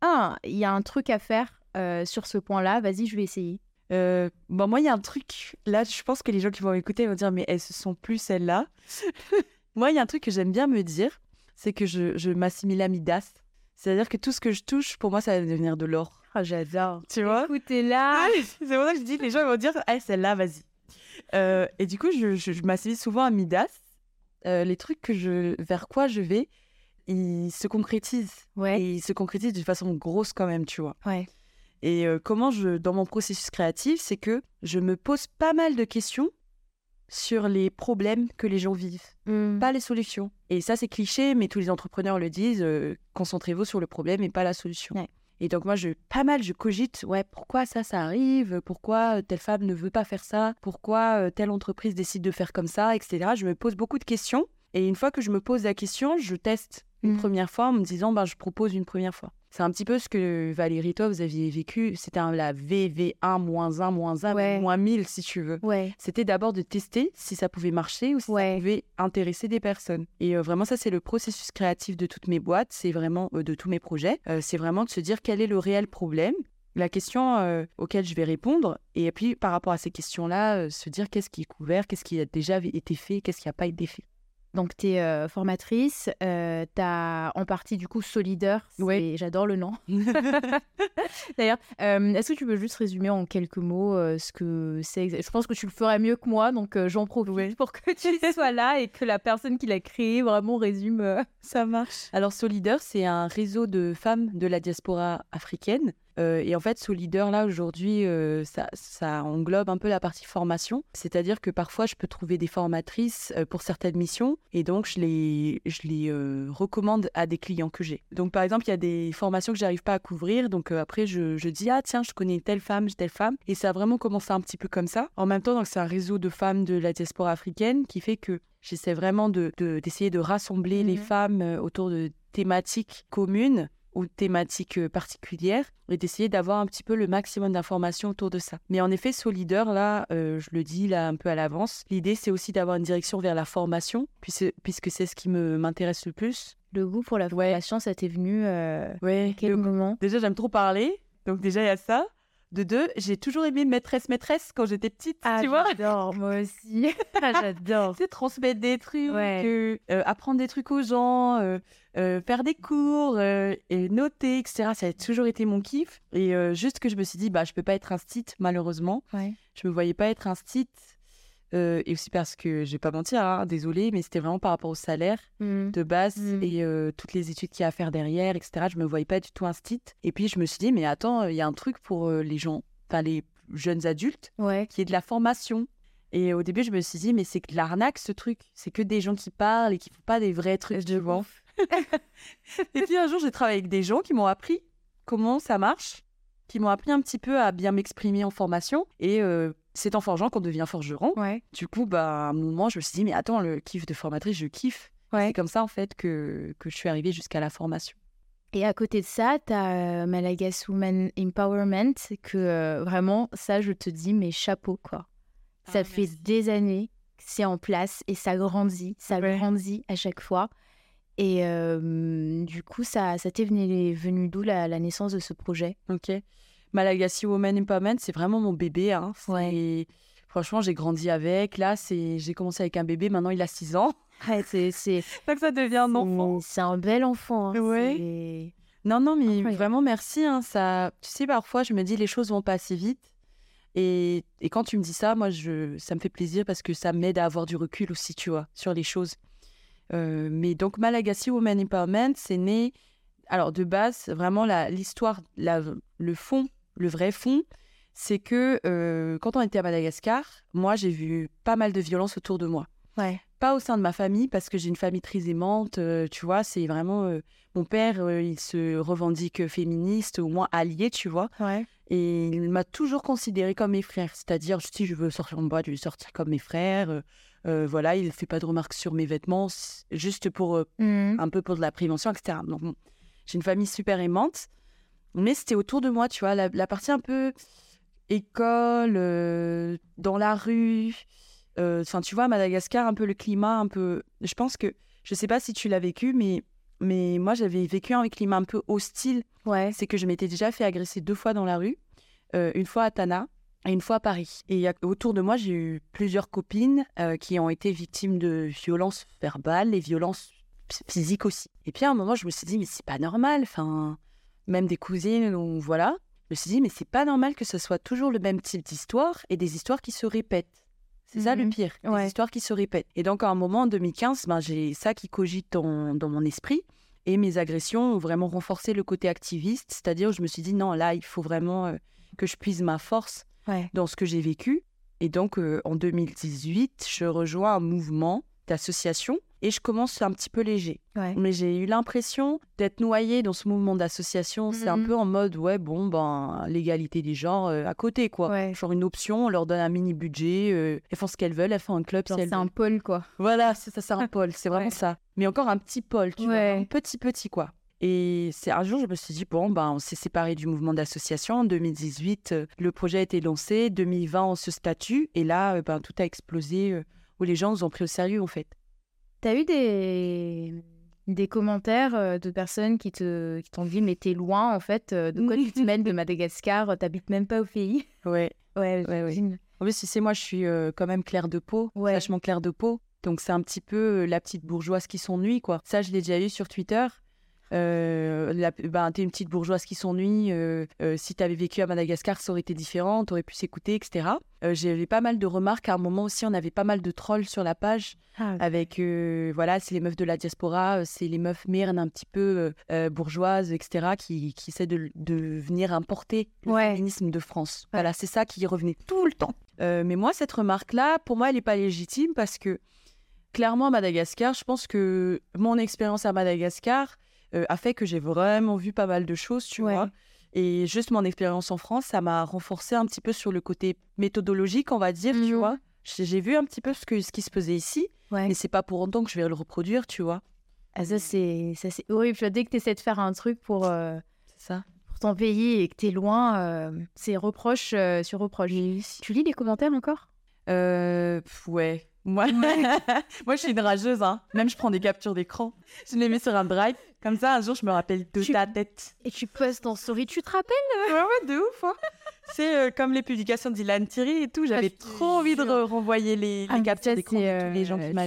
Ah, il y a un truc à faire sur ce point-là, vas-y, je vais essayer? Euh, bon, moi, il y a un truc. Là, je pense que les gens qui vont m'écouter vont dire, mais elles se sont plus celles-là. Moi, il y a un truc que j'aime bien me dire, c'est que je, je m'assimile à Midas. C'est-à-dire que tout ce que je touche, pour moi, ça va devenir de l'or. Ah, j'adore. Tu vois? Écoutez là. Ah, c'est pour ça que je dis, les gens ils vont dire, ah, celle-là, vas-y. Euh, et du coup, je, je, je m'assimile souvent à Midas. Euh, les trucs que je, vers quoi je vais, ils se concrétisent. Ouais. Et ils se concrétisent de façon grosse quand même, tu vois. Ouais. Et euh, comment je, dans mon processus créatif, c'est que je me pose pas mal de questions sur les problèmes que les gens vivent, Hmm. pas les solutions. Et ça, c'est cliché, mais tous les entrepreneurs le disent, euh, concentrez-vous sur le problème et pas la solution. Ouais. Et donc moi, je, pas mal, je cogite, ouais, pourquoi ça, ça arrive? Pourquoi euh, telle femme ne veut pas faire ça? Pourquoi euh, telle entreprise décide de faire comme ça, etc. Je me pose beaucoup de questions. Et une fois que je me pose la question, je teste une Mhm. première fois en me disant, ben, je propose une première fois. C'est un petit peu ce que Valérie, toi, vous aviez vécu. C'était un- la VV1, moins 1, moins 1, Ouais. moins 1000, si tu veux. Ouais. C'était d'abord de tester si ça pouvait marcher ou si Ouais. ça pouvait intéresser des personnes. Et euh, vraiment, ça, c'est le processus créatif de toutes mes boîtes, c'est vraiment euh, de tous mes projets. Euh, c'est vraiment de se dire quel est le réel problème, la question auquel je vais répondre, et puis par rapport à ces questions-là, se dire qu'est-ce qui est couvert, qu'est-ce qui a déjà été fait, qu'est-ce qui n'a pas été fait. Donc, tu es formatrice. euh, tu as en partie, du coup, Solidaire. Ouais. J'adore le nom. D'ailleurs, euh, est-ce que tu peux juste résumer en quelques mots euh, ce que c'est Je pense que tu le ferais mieux que moi, donc euh, j'en profite pour que tu sois là et que la personne qui l'a créé vraiment résume. euh, Ça marche. Alors, Solidaire, c'est un réseau de femmes de la diaspora africaine. Euh, et en fait, Solidaire, là, aujourd'hui, euh, ça, ça englobe un peu la partie formation. C'est-à-dire que parfois, je peux trouver des formatrices euh, pour certaines missions. Et donc, je les, je les recommande à des clients que j'ai. Donc, par exemple, il y a des formations que j'arrive pas à couvrir. Donc, après, je, je dis, ah, tiens, je connais telle femme, telle femme. Et ça a vraiment commencé un petit peu comme ça. En même temps, donc, c'est un réseau de femmes de la diaspora africaine qui fait que J'essaie vraiment de, de- d'essayer de rassembler les Mhm. femmes autour de thématiques communes ou thématiques euh, particulières et d'essayer d'avoir un petit peu le maximum d'informations autour de ça. Mais en effet, Solider, là, euh, je le dis là un peu à l'avance, l'idée c'est aussi d'avoir une direction vers la formation, puisque, puisque c'est ce qui me, m'intéresse le plus. Le goût pour la formation, ça t'est venu euh, Ouais, à quel le- moment? Déjà j'aime trop parler, donc déjà il y a ça. De deux, j'ai toujours aimé maîtresse maîtresse quand j'étais petite, tu vois j'adore, moi aussi. Ah, j'adore. Sais, transmettre des trucs, Ouais. euh, euh, apprendre des trucs aux gens, euh, euh, faire des cours, et noter, etc. Ça a toujours été mon kiff. Et juste que je me suis dit, bah, je peux pas être un stit, malheureusement. Ouais. Je me voyais pas être un stit. Euh, et aussi parce que, je vais pas mentir, hein, désolée, mais c'était vraiment par rapport au salaire Mm. de base Mm. et euh, toutes les études qu'il y a à faire derrière, etc. Je me voyais pas du tout un stit. Et puis, je me suis dit, mais attends, il y a un truc pour euh, les gens, enfin, les jeunes adultes Ouais. qui est de la formation. Et au début, je me suis dit, mais c'est que de l'arnaque ce truc. C'est que des gens qui parlent et qui font pas des vrais trucs. De vois. ouf. et puis un jour, j'ai travaillé avec des gens qui m'ont appris comment ça marche, qui m'ont appris un petit peu à bien m'exprimer en formation. Et c'est en forgeant qu'on devient forgeron. Ouais. Du coup, bah, à un moment, je me suis dit, mais attends, le kiff de formatrice, je kiffe. Ouais. C'est comme ça, en fait, que, que je suis arrivée jusqu'à la formation. Et à côté de ça, tu as Malagas Women Empowerment, que euh, vraiment, ça, je te dis, mais chapeau, quoi. Ça Ah, fait merci. des années que c'est en place et ça grandit, ça Ouais. grandit à chaque fois. Et euh, du coup, ça, ça t'est venu, venu d'où la, la naissance de ce projet? Ok. Malagasy Women Empowerment, c'est vraiment mon bébé. Hein. Ouais. Franchement, j'ai grandi avec. Là, j'ai commencé avec un bébé, maintenant il a 6 ans. Ouais, c'est, Donc ça devient un enfant. c'est un bel enfant. hein. Ouais. Non, non, mais Incroyable. vraiment merci. hein. Ça... Tu sais, parfois, je me dis les choses vont pas assez vite. Et, et quand tu me dis ça, moi, je... ça me fait plaisir parce que ça m'aide à avoir du recul aussi, tu vois, sur les choses. Euh, mais donc, Malagasy Women Empowerment, c'est né. Alors, de base, vraiment, l'histoire, le fond, le vrai fond, c'est que euh, quand on était à Madagascar, moi, j'ai vu pas mal de violence autour de moi. Ouais. pas au sein de ma famille parce que j'ai une famille très aimante. tu vois, c'est vraiment mon père, il se revendique féministe, au moins allié, tu vois. Ouais. Et il m'a toujours considéré comme mes frères. C'est-à-dire, si je veux sortir en boîte, je vais sortir comme mes frères. voilà, il ne fait pas de remarques sur mes vêtements, juste pour mmh. un peu pour de la prévention, etc. Donc, j'ai une famille super aimante. Mais c'était autour de moi, tu vois, la, partie un peu école, dans la rue. Enfin, tu vois, Madagascar, un peu le climat, un peu. Je pense que. Je sais pas si tu l'as vécu, mais mais moi, j'avais vécu un climat un peu hostile. Ouais. C'est que je m'étais déjà fait agresser deux fois dans la rue, euh, une fois à Tana et une fois à Paris. Et autour de moi, j'ai eu plusieurs copines euh, qui ont été victimes de violences verbales et violences physiques aussi. Et puis à un moment, je me suis dit, mais c'est pas normal. Enfin, même des cousines, ou voilà. Je me suis dit, mais c'est pas normal que ce soit toujours le même type d'histoire et des histoires qui se répètent. C'est ça le mmh pire, des histoires qui se répètent. Et donc, à un moment, en 2015, ben, j'ai ça qui cogite dans, dans, mon esprit. Et mes agressions ont vraiment renforcé le côté activiste. C'est-à-dire, je me suis dit, non, là, il faut vraiment euh, que je puise ma force dans ce que j'ai vécu. Et donc, euh, en 2018, je rejoins un mouvement d'association et je commence un petit peu léger. Mais j'ai eu l'impression d'être noyée dans ce mouvement d'association. C'est un mmh. peu en mode, ouais, bon, ben, l'égalité des genres euh, à côté, quoi. Genre une option, on leur donne un mini budget, euh, elles font ce qu'elles veulent, elles font un club. c'est un pôle, quoi. Voilà, c'est ça, c'est un pôle, c'est vraiment ça. Mais encore un petit pôle, tu vois, un petit, petit, quoi. Et c'est un jour, je me suis dit, bon, ben, on s'est séparé du mouvement d'association. En 2018, euh, le projet a été lancé. 2020, on se statue. Et là, ben, tout a explosé, où les gens nous ont pris au sérieux, en fait. T'as eu des, des commentaires euh, de personnes qui te qui t'ont dit mais t'es loin en fait euh, de quoi tu te mènes de Madagascar t'habites même pas au pays? Ouais ouais ouais, ouais. en plus tu sais moi je suis euh, quand même claire de peau ouais. vachement claire de peau donc c'est un petit peu la petite bourgeoise qui s'ennuie quoi ça je l'ai déjà eu sur Twitter euh, la, ben, t'es une petite bourgeoise qui s'ennuie. Euh, euh, si t'avais vécu à Madagascar, ça aurait été différent. T'aurais pu s'écouter, etc. Eu pas mal de remarques. À un moment aussi, on avait pas mal de trolls sur la page. Ah. Avec, voilà, c'est les meufs de la diaspora, c'est les meufs myrnes un petit peu bourgeoises, etc., qui, qui essaient de, de venir importer le féminisme de France. Voilà, c'est ça qui revenait tout le temps. mais moi, cette remarque-là, pour moi, elle n'est pas légitime parce que clairement, à Madagascar, je pense que mon expérience à Madagascar, euh, a fait que j'ai vraiment vu pas mal de choses, tu vois. Et juste mon expérience en France, ça m'a renforcé un petit peu sur le côté méthodologique, on va dire, tu mmh vois. J'ai vu un petit peu ce, que, ce qui se faisait ici, mais c'est pas pour autant que je vais le reproduire, tu vois. Ah, ça, c'est horrible. Dès que tu essaies de faire un truc pour, euh, ça. pour ton pays et que tu es loin, euh, c'est reproche sur reproche. Tu lis les commentaires encore? Ouais. Moi, Moi, je suis une rageuse. Hein. Même, je prends des captures d'écran. Je les mets sur un drive. Comme ça, un jour, je me rappelle de ta tête. Et tu postes en story, tu te rappelles Ouais, ouais, de ouf. Hein. C'est euh, comme les publications d'Ilan Thierry et tout. J'avais trop envie de renvoyer les, les ah, captures d'écran de tous les gens qui euh, m'ont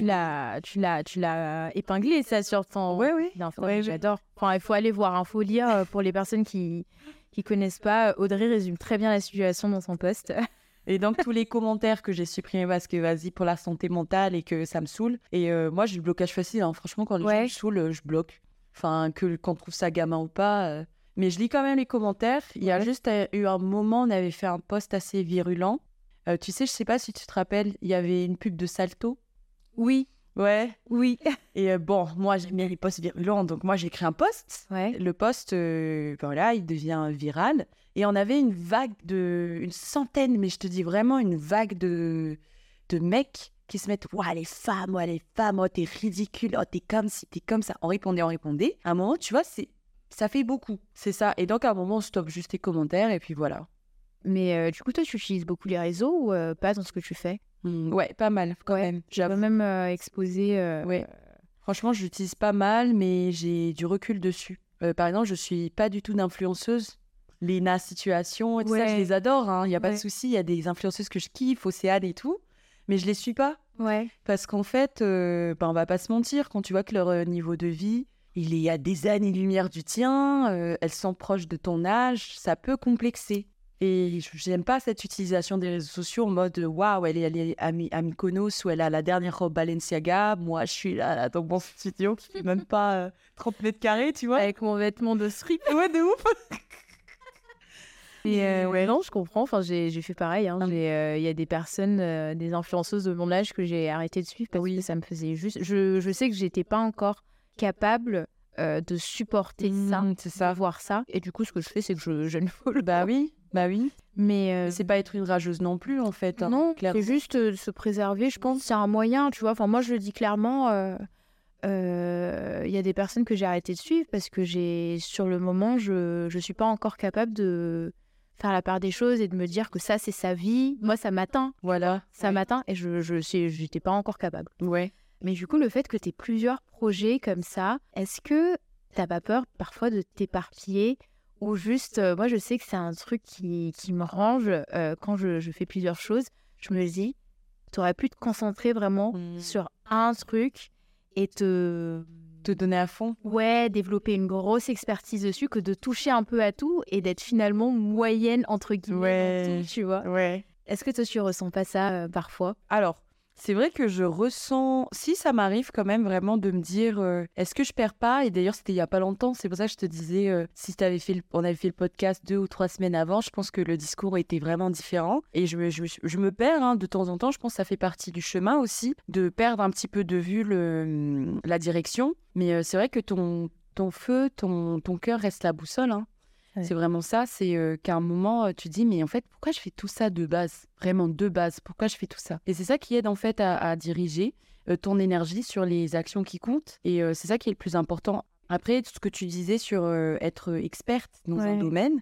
Tu l'as, tu l'as épinglé ça sur ton. Ouais, ouais. ouais J'adore. Enfin, il faut aller voir, il faut lire euh, pour les personnes qui qui connaissent pas. Audrey résume très bien la situation dans son poste. Et donc, tous les commentaires que j'ai supprimés parce que vas-y pour la santé mentale et que ça me saoule. Et moi, j'ai le blocage facile. Hein. Franchement, quand les gens me saoulent, je bloque. Enfin, que qu'on trouve ça gamin ou pas. Euh. Mais je lis quand même les commentaires. Il y a juste euh, eu un moment, on avait fait un post assez virulent. Euh, tu sais, je sais pas si tu te rappelles, il y avait une pub de Salto. Oui. Ouais. Oui. Et bon, moi j'aime bien les posts virulents, donc moi j'ai écrit un post. Ouais. Le post, voilà, il devient viral. Et on avait une vague de, une centaine, mais je te dis vraiment une vague de, de mecs qui se mettent Ouah, les femmes, ouah, les femmes, oh, t'es ridicule, oh, t'es comme si, t'es comme ça. On répondait, on répondait. À un moment, tu vois, c'est ça fait beaucoup. C'est ça. Et donc, à un moment, on stoppe juste tes commentaires et puis voilà. Mais euh, du coup, toi, tu utilises beaucoup les réseaux ou euh, pas dans ce que tu fais? Mmh, Ouais, pas mal quand même. J'ai même euh, exposé. Ouais. Franchement, j'utilise pas mal, mais j'ai du recul dessus. par exemple, je suis pas du tout d'influenceuse. Lena Situation et tout ça, je les adore, il hein, n'y a pas de souci. Il y a des influenceuses que je kiffe, Océane et tout mais je les suis pas. Ouais. Parce qu'en fait, euh, ben, on va pas se mentir, quand tu vois que leur euh, niveau de vie, il est à des années-lumière du tien, euh, elles sont proches de ton âge, ça peut complexer. Et j'aime pas cette utilisation des réseaux sociaux en mode waouh, elle est, elle à, Mykonos ou elle a la dernière robe Balenciaga. Moi, je suis là, dans mon studio qui fait même pas 30 mètres carrés, tu vois. Avec mon vêtement de strip. Ouais, de ouf. Et euh, ouais, non, je comprends. Enfin, j'ai fait pareil. hein. Ah. Euh, Il y a des personnes, euh, des influenceuses de mon âge que j'ai arrêté de suivre parce que ça me faisait juste. Je, je sais que j'étais pas encore capable de supporter ça, Mmh, ça. de voir ça. Et du coup, ce que je fais, c'est que je, je ne follow Bah oui, bah oui. Mais euh, C'est pas être une rageuse non plus, en fait. hein, non, c'est juste euh, se préserver. Je pense c'est un moyen, tu vois. Enfin, moi, je le dis clairement. euh, Il y a des personnes que j'ai arrêté de suivre parce que j'ai, sur le moment, je ne suis pas encore capable de faire la part des choses et de me dire que ça, c'est sa vie. Moi, ça m'atteint. Voilà. Ça Ouais. m'atteint et je j'étais pas encore capable. Ouais. Mais du coup, le fait que tu aies plusieurs projets comme ça, est-ce que t'as pas peur parfois de t'éparpiller ou juste, euh, moi je sais que c'est un truc qui, qui me range euh, quand je, je fais plusieurs choses. Je me dis, tu aurais pu te concentrer vraiment Mm. sur un truc et te... Te donner à fond. Ouais, développer une grosse expertise dessus que de toucher un peu à tout et d'être finalement moyenne entre guillemets Ouais. tout, tu vois. Ouais. Est-ce que toi tu ressens pas ça euh, parfois? Alors, c'est vrai que je ressens, si ça m'arrive quand même vraiment de me dire, euh, est-ce que je perds pas? Et d'ailleurs, c'était il y a pas longtemps, c'est pour ça que je te disais, euh, si t'avais fait le- on avait fait le podcast deux ou trois semaines avant, je pense que le discours était vraiment différent. Et je me, je je me perds hein, de temps en temps, je pense que ça fait partie du chemin aussi, de perdre un petit peu de vue le, la direction. Mais euh, c'est vrai que ton, ton feu, ton, ton cœur reste la boussole. hein. Ouais. C'est vraiment ça, c'est euh, qu'à un moment, tu dis, mais en fait, pourquoi je fais tout ça de base? Vraiment de base, pourquoi je fais tout ça? Et c'est ça qui aide en fait à, à diriger euh, ton énergie sur les actions qui comptent. Et euh, c'est ça qui est le plus important. Après, tout ce que tu disais sur être experte dans un domaine,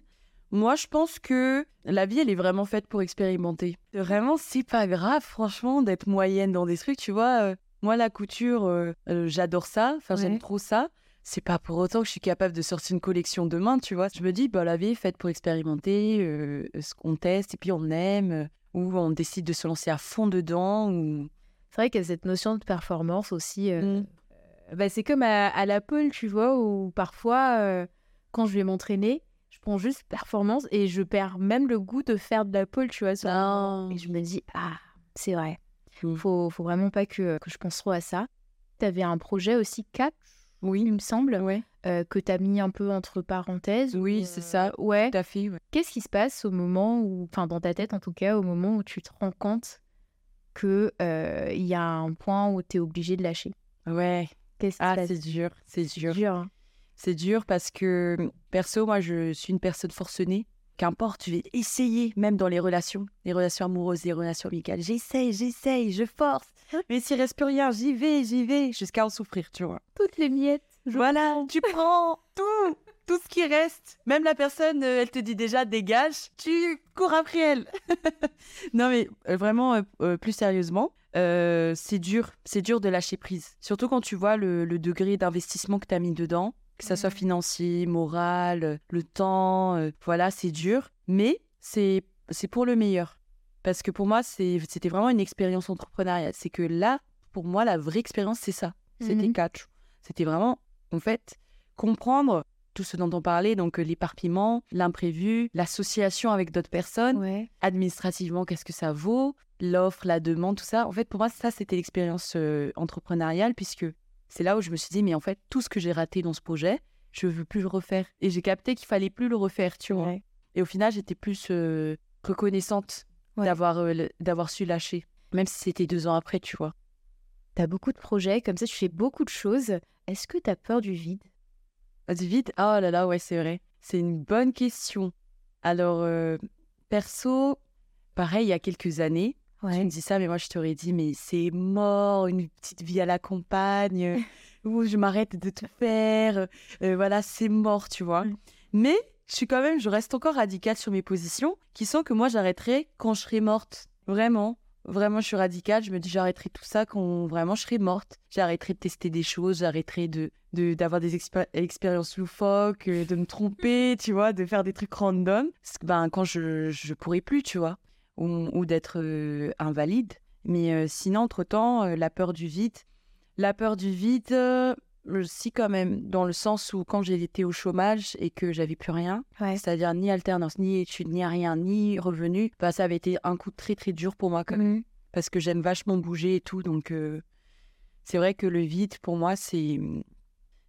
moi, je pense que la vie, elle est vraiment faite pour expérimenter. Vraiment, c'est pas grave, franchement, d'être moyenne dans des trucs, tu vois. moi, la couture, j'adore ça, enfin, Ouais. j'aime trop ça c'est pas pour autant que je suis capable de sortir une collection demain, tu vois. Je me dis, bah, la vie est faite pour expérimenter, euh, ce qu'on teste et puis on aime, euh, ou on décide de se lancer à fond dedans. Ou... C'est vrai qu'il y a cette notion de performance aussi. euh, Mm. euh, bah, c'est comme à, à la pole, tu vois, où parfois, euh, quand je vais m'entraîner, je prends juste performance et je perds même le goût de faire de la pole, tu vois. sur. Et je me dis, ah, c'est vrai. Mm. Faut, faut vraiment pas que, que je pense trop à ça. Tu avais un projet aussi, 4, Oui, il me semble, ouais, euh, que tu as mis un peu entre parenthèses. Oui, ou, c'est euh, ça. Ouais. tout à fait. ouais. Qu'est-ce qui se passe au moment où, enfin dans ta tête en tout cas, au moment où tu te rends compte que euh, y a un point où tu es obligé de lâcher? Ouais, Qu'est-ce ah, c'est dur, c'est dur. dur. hein. C'est dur parce que, perso, moi, je suis une personne forcenée. Qu'importe, je vais essayer, même dans les relations, les relations amoureuses, les relations amicales. J'essaye, j'essaye, je force. Mais s'il reste plus rien, j'y vais, j'y vais, jusqu'à en souffrir, tu vois. Toutes les miettes. je Voilà, prends. tu prends tout, tout ce qui reste. Même la personne, euh, elle te dit déjà dégage, tu cours après elle. non mais euh, vraiment, euh, euh, plus sérieusement, euh, c'est dur, c'est dur de lâcher prise. Surtout quand tu vois le, le degré d'investissement que tu as mis dedans, que ça soit Mhm. financier, moral, euh, le temps, euh, voilà, c'est dur. Mais c'est c'est pour le meilleur. Parce que pour moi, c'était vraiment une expérience entrepreneuriale. C'est que là, pour moi, la vraie expérience, c'est ça. C'était catch. C'était vraiment, en fait, comprendre tout ce dont on parlait, donc euh, l'éparpillement, l'imprévu, l'association avec d'autres personnes, Ouais. administrativement, qu'est-ce que ça vaut, l'offre, la demande, tout ça. En fait, pour moi, ça, c'était l'expérience euh, entrepreneuriale, puisque c'est là où je me suis dit, mais en fait, tout ce que j'ai raté dans ce projet, je veux plus le refaire. Et j'ai capté qu'il fallait plus le refaire, tu vois. Ouais. Et au final, j'étais plus euh, reconnaissante Ouais. d'avoir euh, d'avoir su lâcher, même si c'était deux ans après, tu vois. Tu as beaucoup de projets, comme ça tu fais beaucoup de choses. Est-ce que tu as peur du vide? Ah, Du vide? Oh là là, ouais, c'est vrai. C'est une bonne question. Alors, euh, perso, pareil, il y a quelques années, tu me dis ça, mais moi, je t'aurais dit, mais c'est mort, une petite vie à la campagne, où je m'arrête de tout faire. euh, voilà, c'est mort, tu vois. Mm. Mais je suis quand même, je reste encore radicale sur mes positions, qui sont que moi, j'arrêterai quand je serai morte. Vraiment. Vraiment, je suis radicale. Je me dis, j'arrêterai tout ça quand vraiment je serai morte. J'arrêterai de tester des choses, j'arrêterai de de- d'avoir des expé- expériences loufoques, euh, de me tromper, tu vois, de faire des trucs random. Parce que, ben, quand je, je pourrai plus, tu vois, ou, ou d'être euh, invalide. Mais euh, sinon, entre-temps, euh, la peur du vide. La peur du vide, si quand même, dans le sens où quand j'ai été au chômage et que j'avais plus rien, Ouais. c'est-à-dire ni alternance, ni études, ni rien, ni revenu, bah, ça avait été un coup très très dur pour moi quand même Mhm. parce que j'aime vachement bouger et tout. Donc, euh, c'est vrai que le vide, pour moi, c'est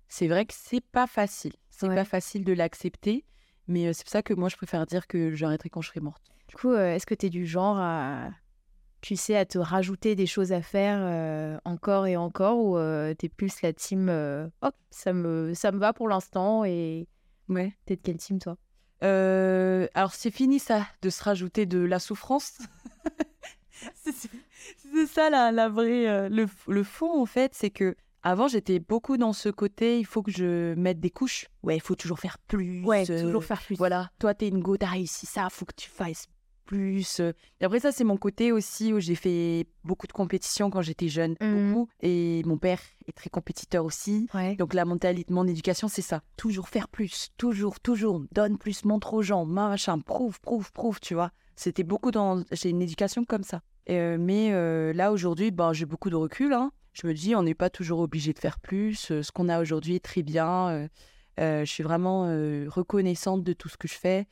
c'est vrai que c'est pas facile. C'est Ouais. pas facile de l'accepter. Mais c'est pour ça que moi, je préfère dire que j'arrêterai quand je serai morte. Du coup, est-ce que tu es du genre à, tu sais, à te rajouter des choses à faire encore et encore ou tu es plus la team hop, ça me, ça me va pour l'instant et ouais. t'es de quelle team toi? Alors, c'est fini ça, de se rajouter de la souffrance. c'est ça la, la vraie. le, le fond, en fait, c'est que avant, j'étais beaucoup dans ce côté, il faut que je mette des couches. Ouais, il faut toujours faire plus. Ouais, toujours faire plus. Voilà, toi, t'es une go, t'as réussi ça, faut que tu fasses plus. Et après, ça, c'est mon côté aussi où j'ai fait beaucoup de compétitions quand j'étais jeune. Mmh. Beaucoup. Et mon père est très compétiteur aussi. Donc, la mentalité, mon éducation, c'est ça. Toujours faire plus. Toujours, toujours. Donne plus, montre aux gens, machin, prouve, prouve, prouve, tu vois. C'était beaucoup dans. J'ai une éducation comme ça. mais là, aujourd'hui, ben, j'ai beaucoup de recul. Hein je me dis, on n'est pas toujours obligé de faire plus. Euh, ce qu'on a aujourd'hui est très bien. Euh, euh, je suis vraiment reconnaissante de tout ce que je fais.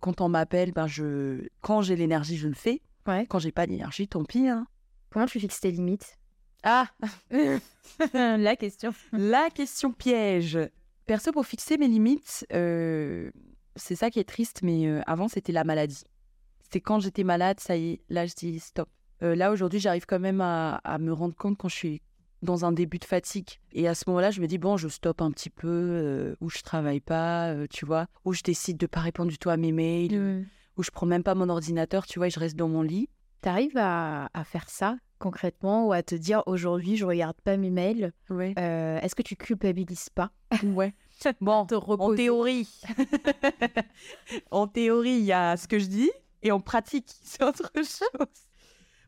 quand on m'appelle, ben je... quand j'ai l'énergie, je le fais. Ouais. Quand j'ai pas d'énergie, tant pis. Hein. Comment tu fixes tes limites? Ah La question. La question piège. Perso, pour fixer mes limites, c'est ça qui est triste, mais avant, c'était la maladie. C'était quand j'étais malade, ça y est, là, je dis stop. Euh, là, aujourd'hui, j'arrive quand même à, me rendre compte quand je suis dans un début de fatigue. Et à ce moment-là, je me dis, bon, je stoppe un petit peu, euh, ou je travaille pas, euh, tu vois, ou je décide de pas répondre du tout à mes mails, ou je prends même pas mon ordinateur, tu vois, et je reste dans mon lit. Tu arrives à, faire ça concrètement, ou à te dire, aujourd'hui, je regarde pas mes mails. Ouais. Est-ce que tu culpabilises pas? Ouais. Bon, en théorie. en théorie, il y a ce que je dis, et en pratique, c'est autre chose.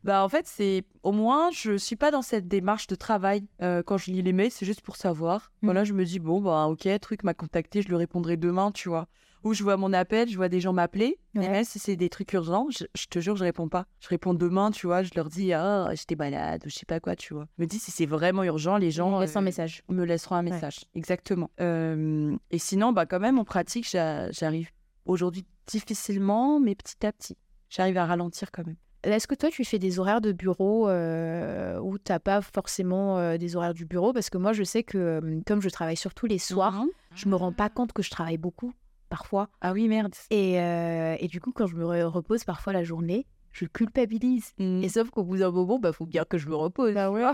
Bah en fait, c'est au moins je suis pas dans cette démarche de travail euh, quand je lis les mails, c'est juste pour savoir. Mmh. Voilà, je me dis bon bah OK, truc m'a contacté, je le répondrai demain, tu vois. Ou je vois mon appel, je vois des gens m'appeler. Même si c'est des trucs urgents, je, te jure, je réponds pas. Je réponds demain, tu vois, je leur dis ah, j'étais malade, je sais pas quoi, tu vois. Je me dis si c'est vraiment urgent, les gens me un euh, message. Me laisseront un message. Exactement. Euh, et sinon bah quand même en pratique, j'arrive aujourd'hui difficilement mais petit à petit. J'arrive à ralentir quand même. Est-ce que toi, tu fais des horaires de bureau euh, ou tu n'as pas forcément euh, des horaires du bureau? Parce que moi, je sais que euh, comme je travaille surtout les soirs, je me rends pas compte que je travaille beaucoup parfois. Ah oui, merde. Et, et du coup, quand je me repose parfois la journée, je culpabilise. Mmh. Et sauf qu'au bout d'un moment, il bah, faut bien que je me repose. Bah ouais.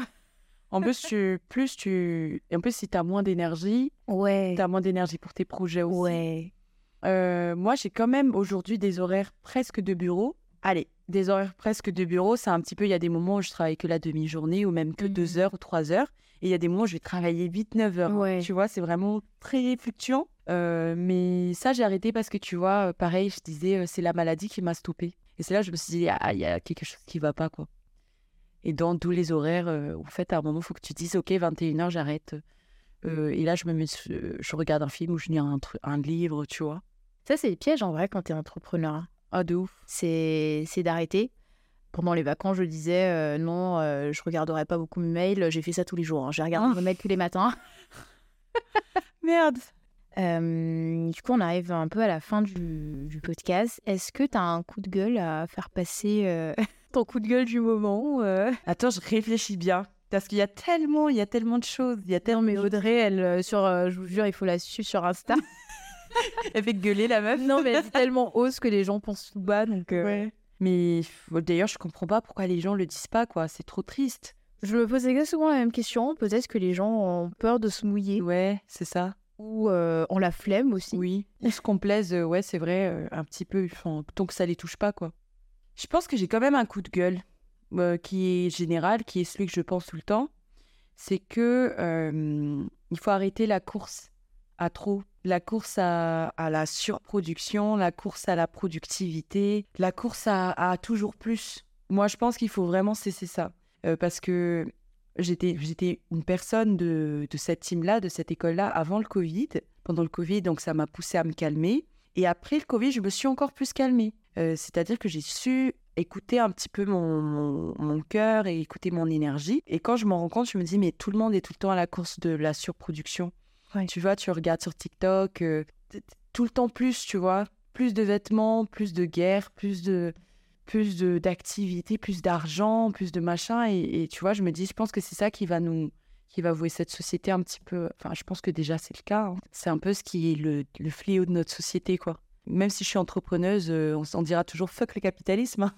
En plus, tu, plus tu. En plus, si tu as moins d'énergie, ouais. tu as moins d'énergie pour tes projets aussi. Ouais. moi, j'ai quand même aujourd'hui des horaires presque de bureau. Allez, des horaires presque de bureau, c'est un petit peu, il y a des moments où je travaille que la demi-journée ou même que deux mmh. heures ou trois heures. Et il y a des moments où je vais travailler 8-9 heures. Tu vois, c'est vraiment très fluctuant. Euh, mais ça, j'ai arrêté parce que tu vois, euh, pareil, je disais, euh, c'est la maladie qui m'a stoppé. Et c'est là que je me suis dit, ah, il y a quelque chose qui va pas, quoi. Et dans tous les horaires, en fait, à un moment, il faut que tu dises, OK, 21h, j'arrête. et là, je me mets, je regarde un film ou je lis un, un livre, tu vois. Ça, c'est le piège en vrai quand tu es entrepreneur. Ah, de ouf. C'est d'arrêter. Pendant les vacances, je disais euh, non, euh, je regarderai pas beaucoup mes mails. J'ai fait ça tous les jours. Hein. J'ai regardé mes mails tous les matins. Merde. Euh, du coup, on arrive un peu à la fin du, du podcast. Est-ce que tu as un coup de gueule à faire passer ton coup de gueule du moment Attends, je réfléchis bien. Parce qu'il y a tellement, il y a tellement de choses. Il y a tellement. mais Audrey, elle, sur, je vous jure, il faut la suivre sur Insta. elle fait gueuler la meuf. Non, mais elle dit tellement hausse que les gens pensent tout bas. Donc, euh. Mais d'ailleurs, je comprends pas pourquoi les gens le disent pas, quoi. C'est trop triste. Je me pose exactement la même question. Peut-être que les gens ont peur de se mouiller. Ouais, c'est ça. Ou euh, on la flemme aussi. Oui. Ou se complaisent, euh, ouais, c'est vrai, un petit peu. Enfin, tant que ça les touche pas, quoi. Je pense que j'ai quand même un coup de gueule qui est général, qui est celui que je pense tout le temps. C'est que il faut arrêter la course à trop la course à, la surproduction, la course à la productivité, la course à, toujours plus. Moi, je pense qu'il faut vraiment cesser ça. Euh, parce que j'étais, j'étais une personne de, cette team-là, de cette école-là, avant le Covid. Pendant le Covid, donc ça m'a poussé à me calmer. Et après le Covid, je me suis encore plus calmée. Euh, c'est-à-dire que j'ai su écouter un petit peu mon, mon cœur et écouter mon énergie. Et quand je m'en rends compte, je me dis, mais tout le monde est tout le temps à la course de la surproduction. Tu vois, tu regardes sur TikTok, euh, tout le temps plus, tu vois, plus de vêtements, plus de guerre, plus de plus d'activités, plus d'argent, plus de machin. Et, tu vois, je me dis, je pense que c'est ça qui va nous qui va vouer cette société un petit peu. Enfin, je pense que déjà c'est le cas. Hein. C'est un peu ce qui est le, fléau de notre société, quoi. Même si je suis entrepreneuse, on s'en dira toujours fuck le capitalisme. Hein.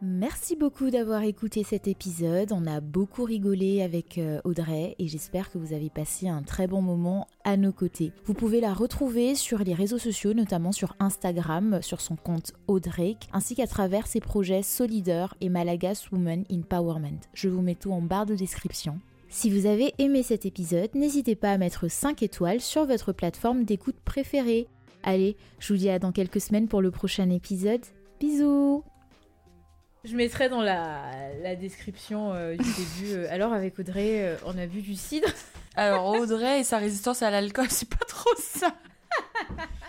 Merci beaucoup d'avoir écouté cet épisode. On a beaucoup rigolé avec euh, Audrey et j'espère que vous avez passé un très bon moment à nos côtés. Vous pouvez la retrouver sur les réseaux sociaux, notamment sur Instagram, sur son compte Audrey, ainsi qu'à travers ses projets Solidaire et Malagas Women Empowerment. Je vous mets tout en barre de description. Si vous avez aimé cet épisode, n'hésitez pas à mettre 5 étoiles sur votre plateforme d'écoute préférée. Allez, je vous dis à dans quelques semaines pour le prochain épisode. Bisous je mettrai dans la, description euh, du début. Euh, alors, avec Audrey, euh, on a vu du cidre. Alors, Audrey et sa résistance à l'alcool, c'est pas trop ça.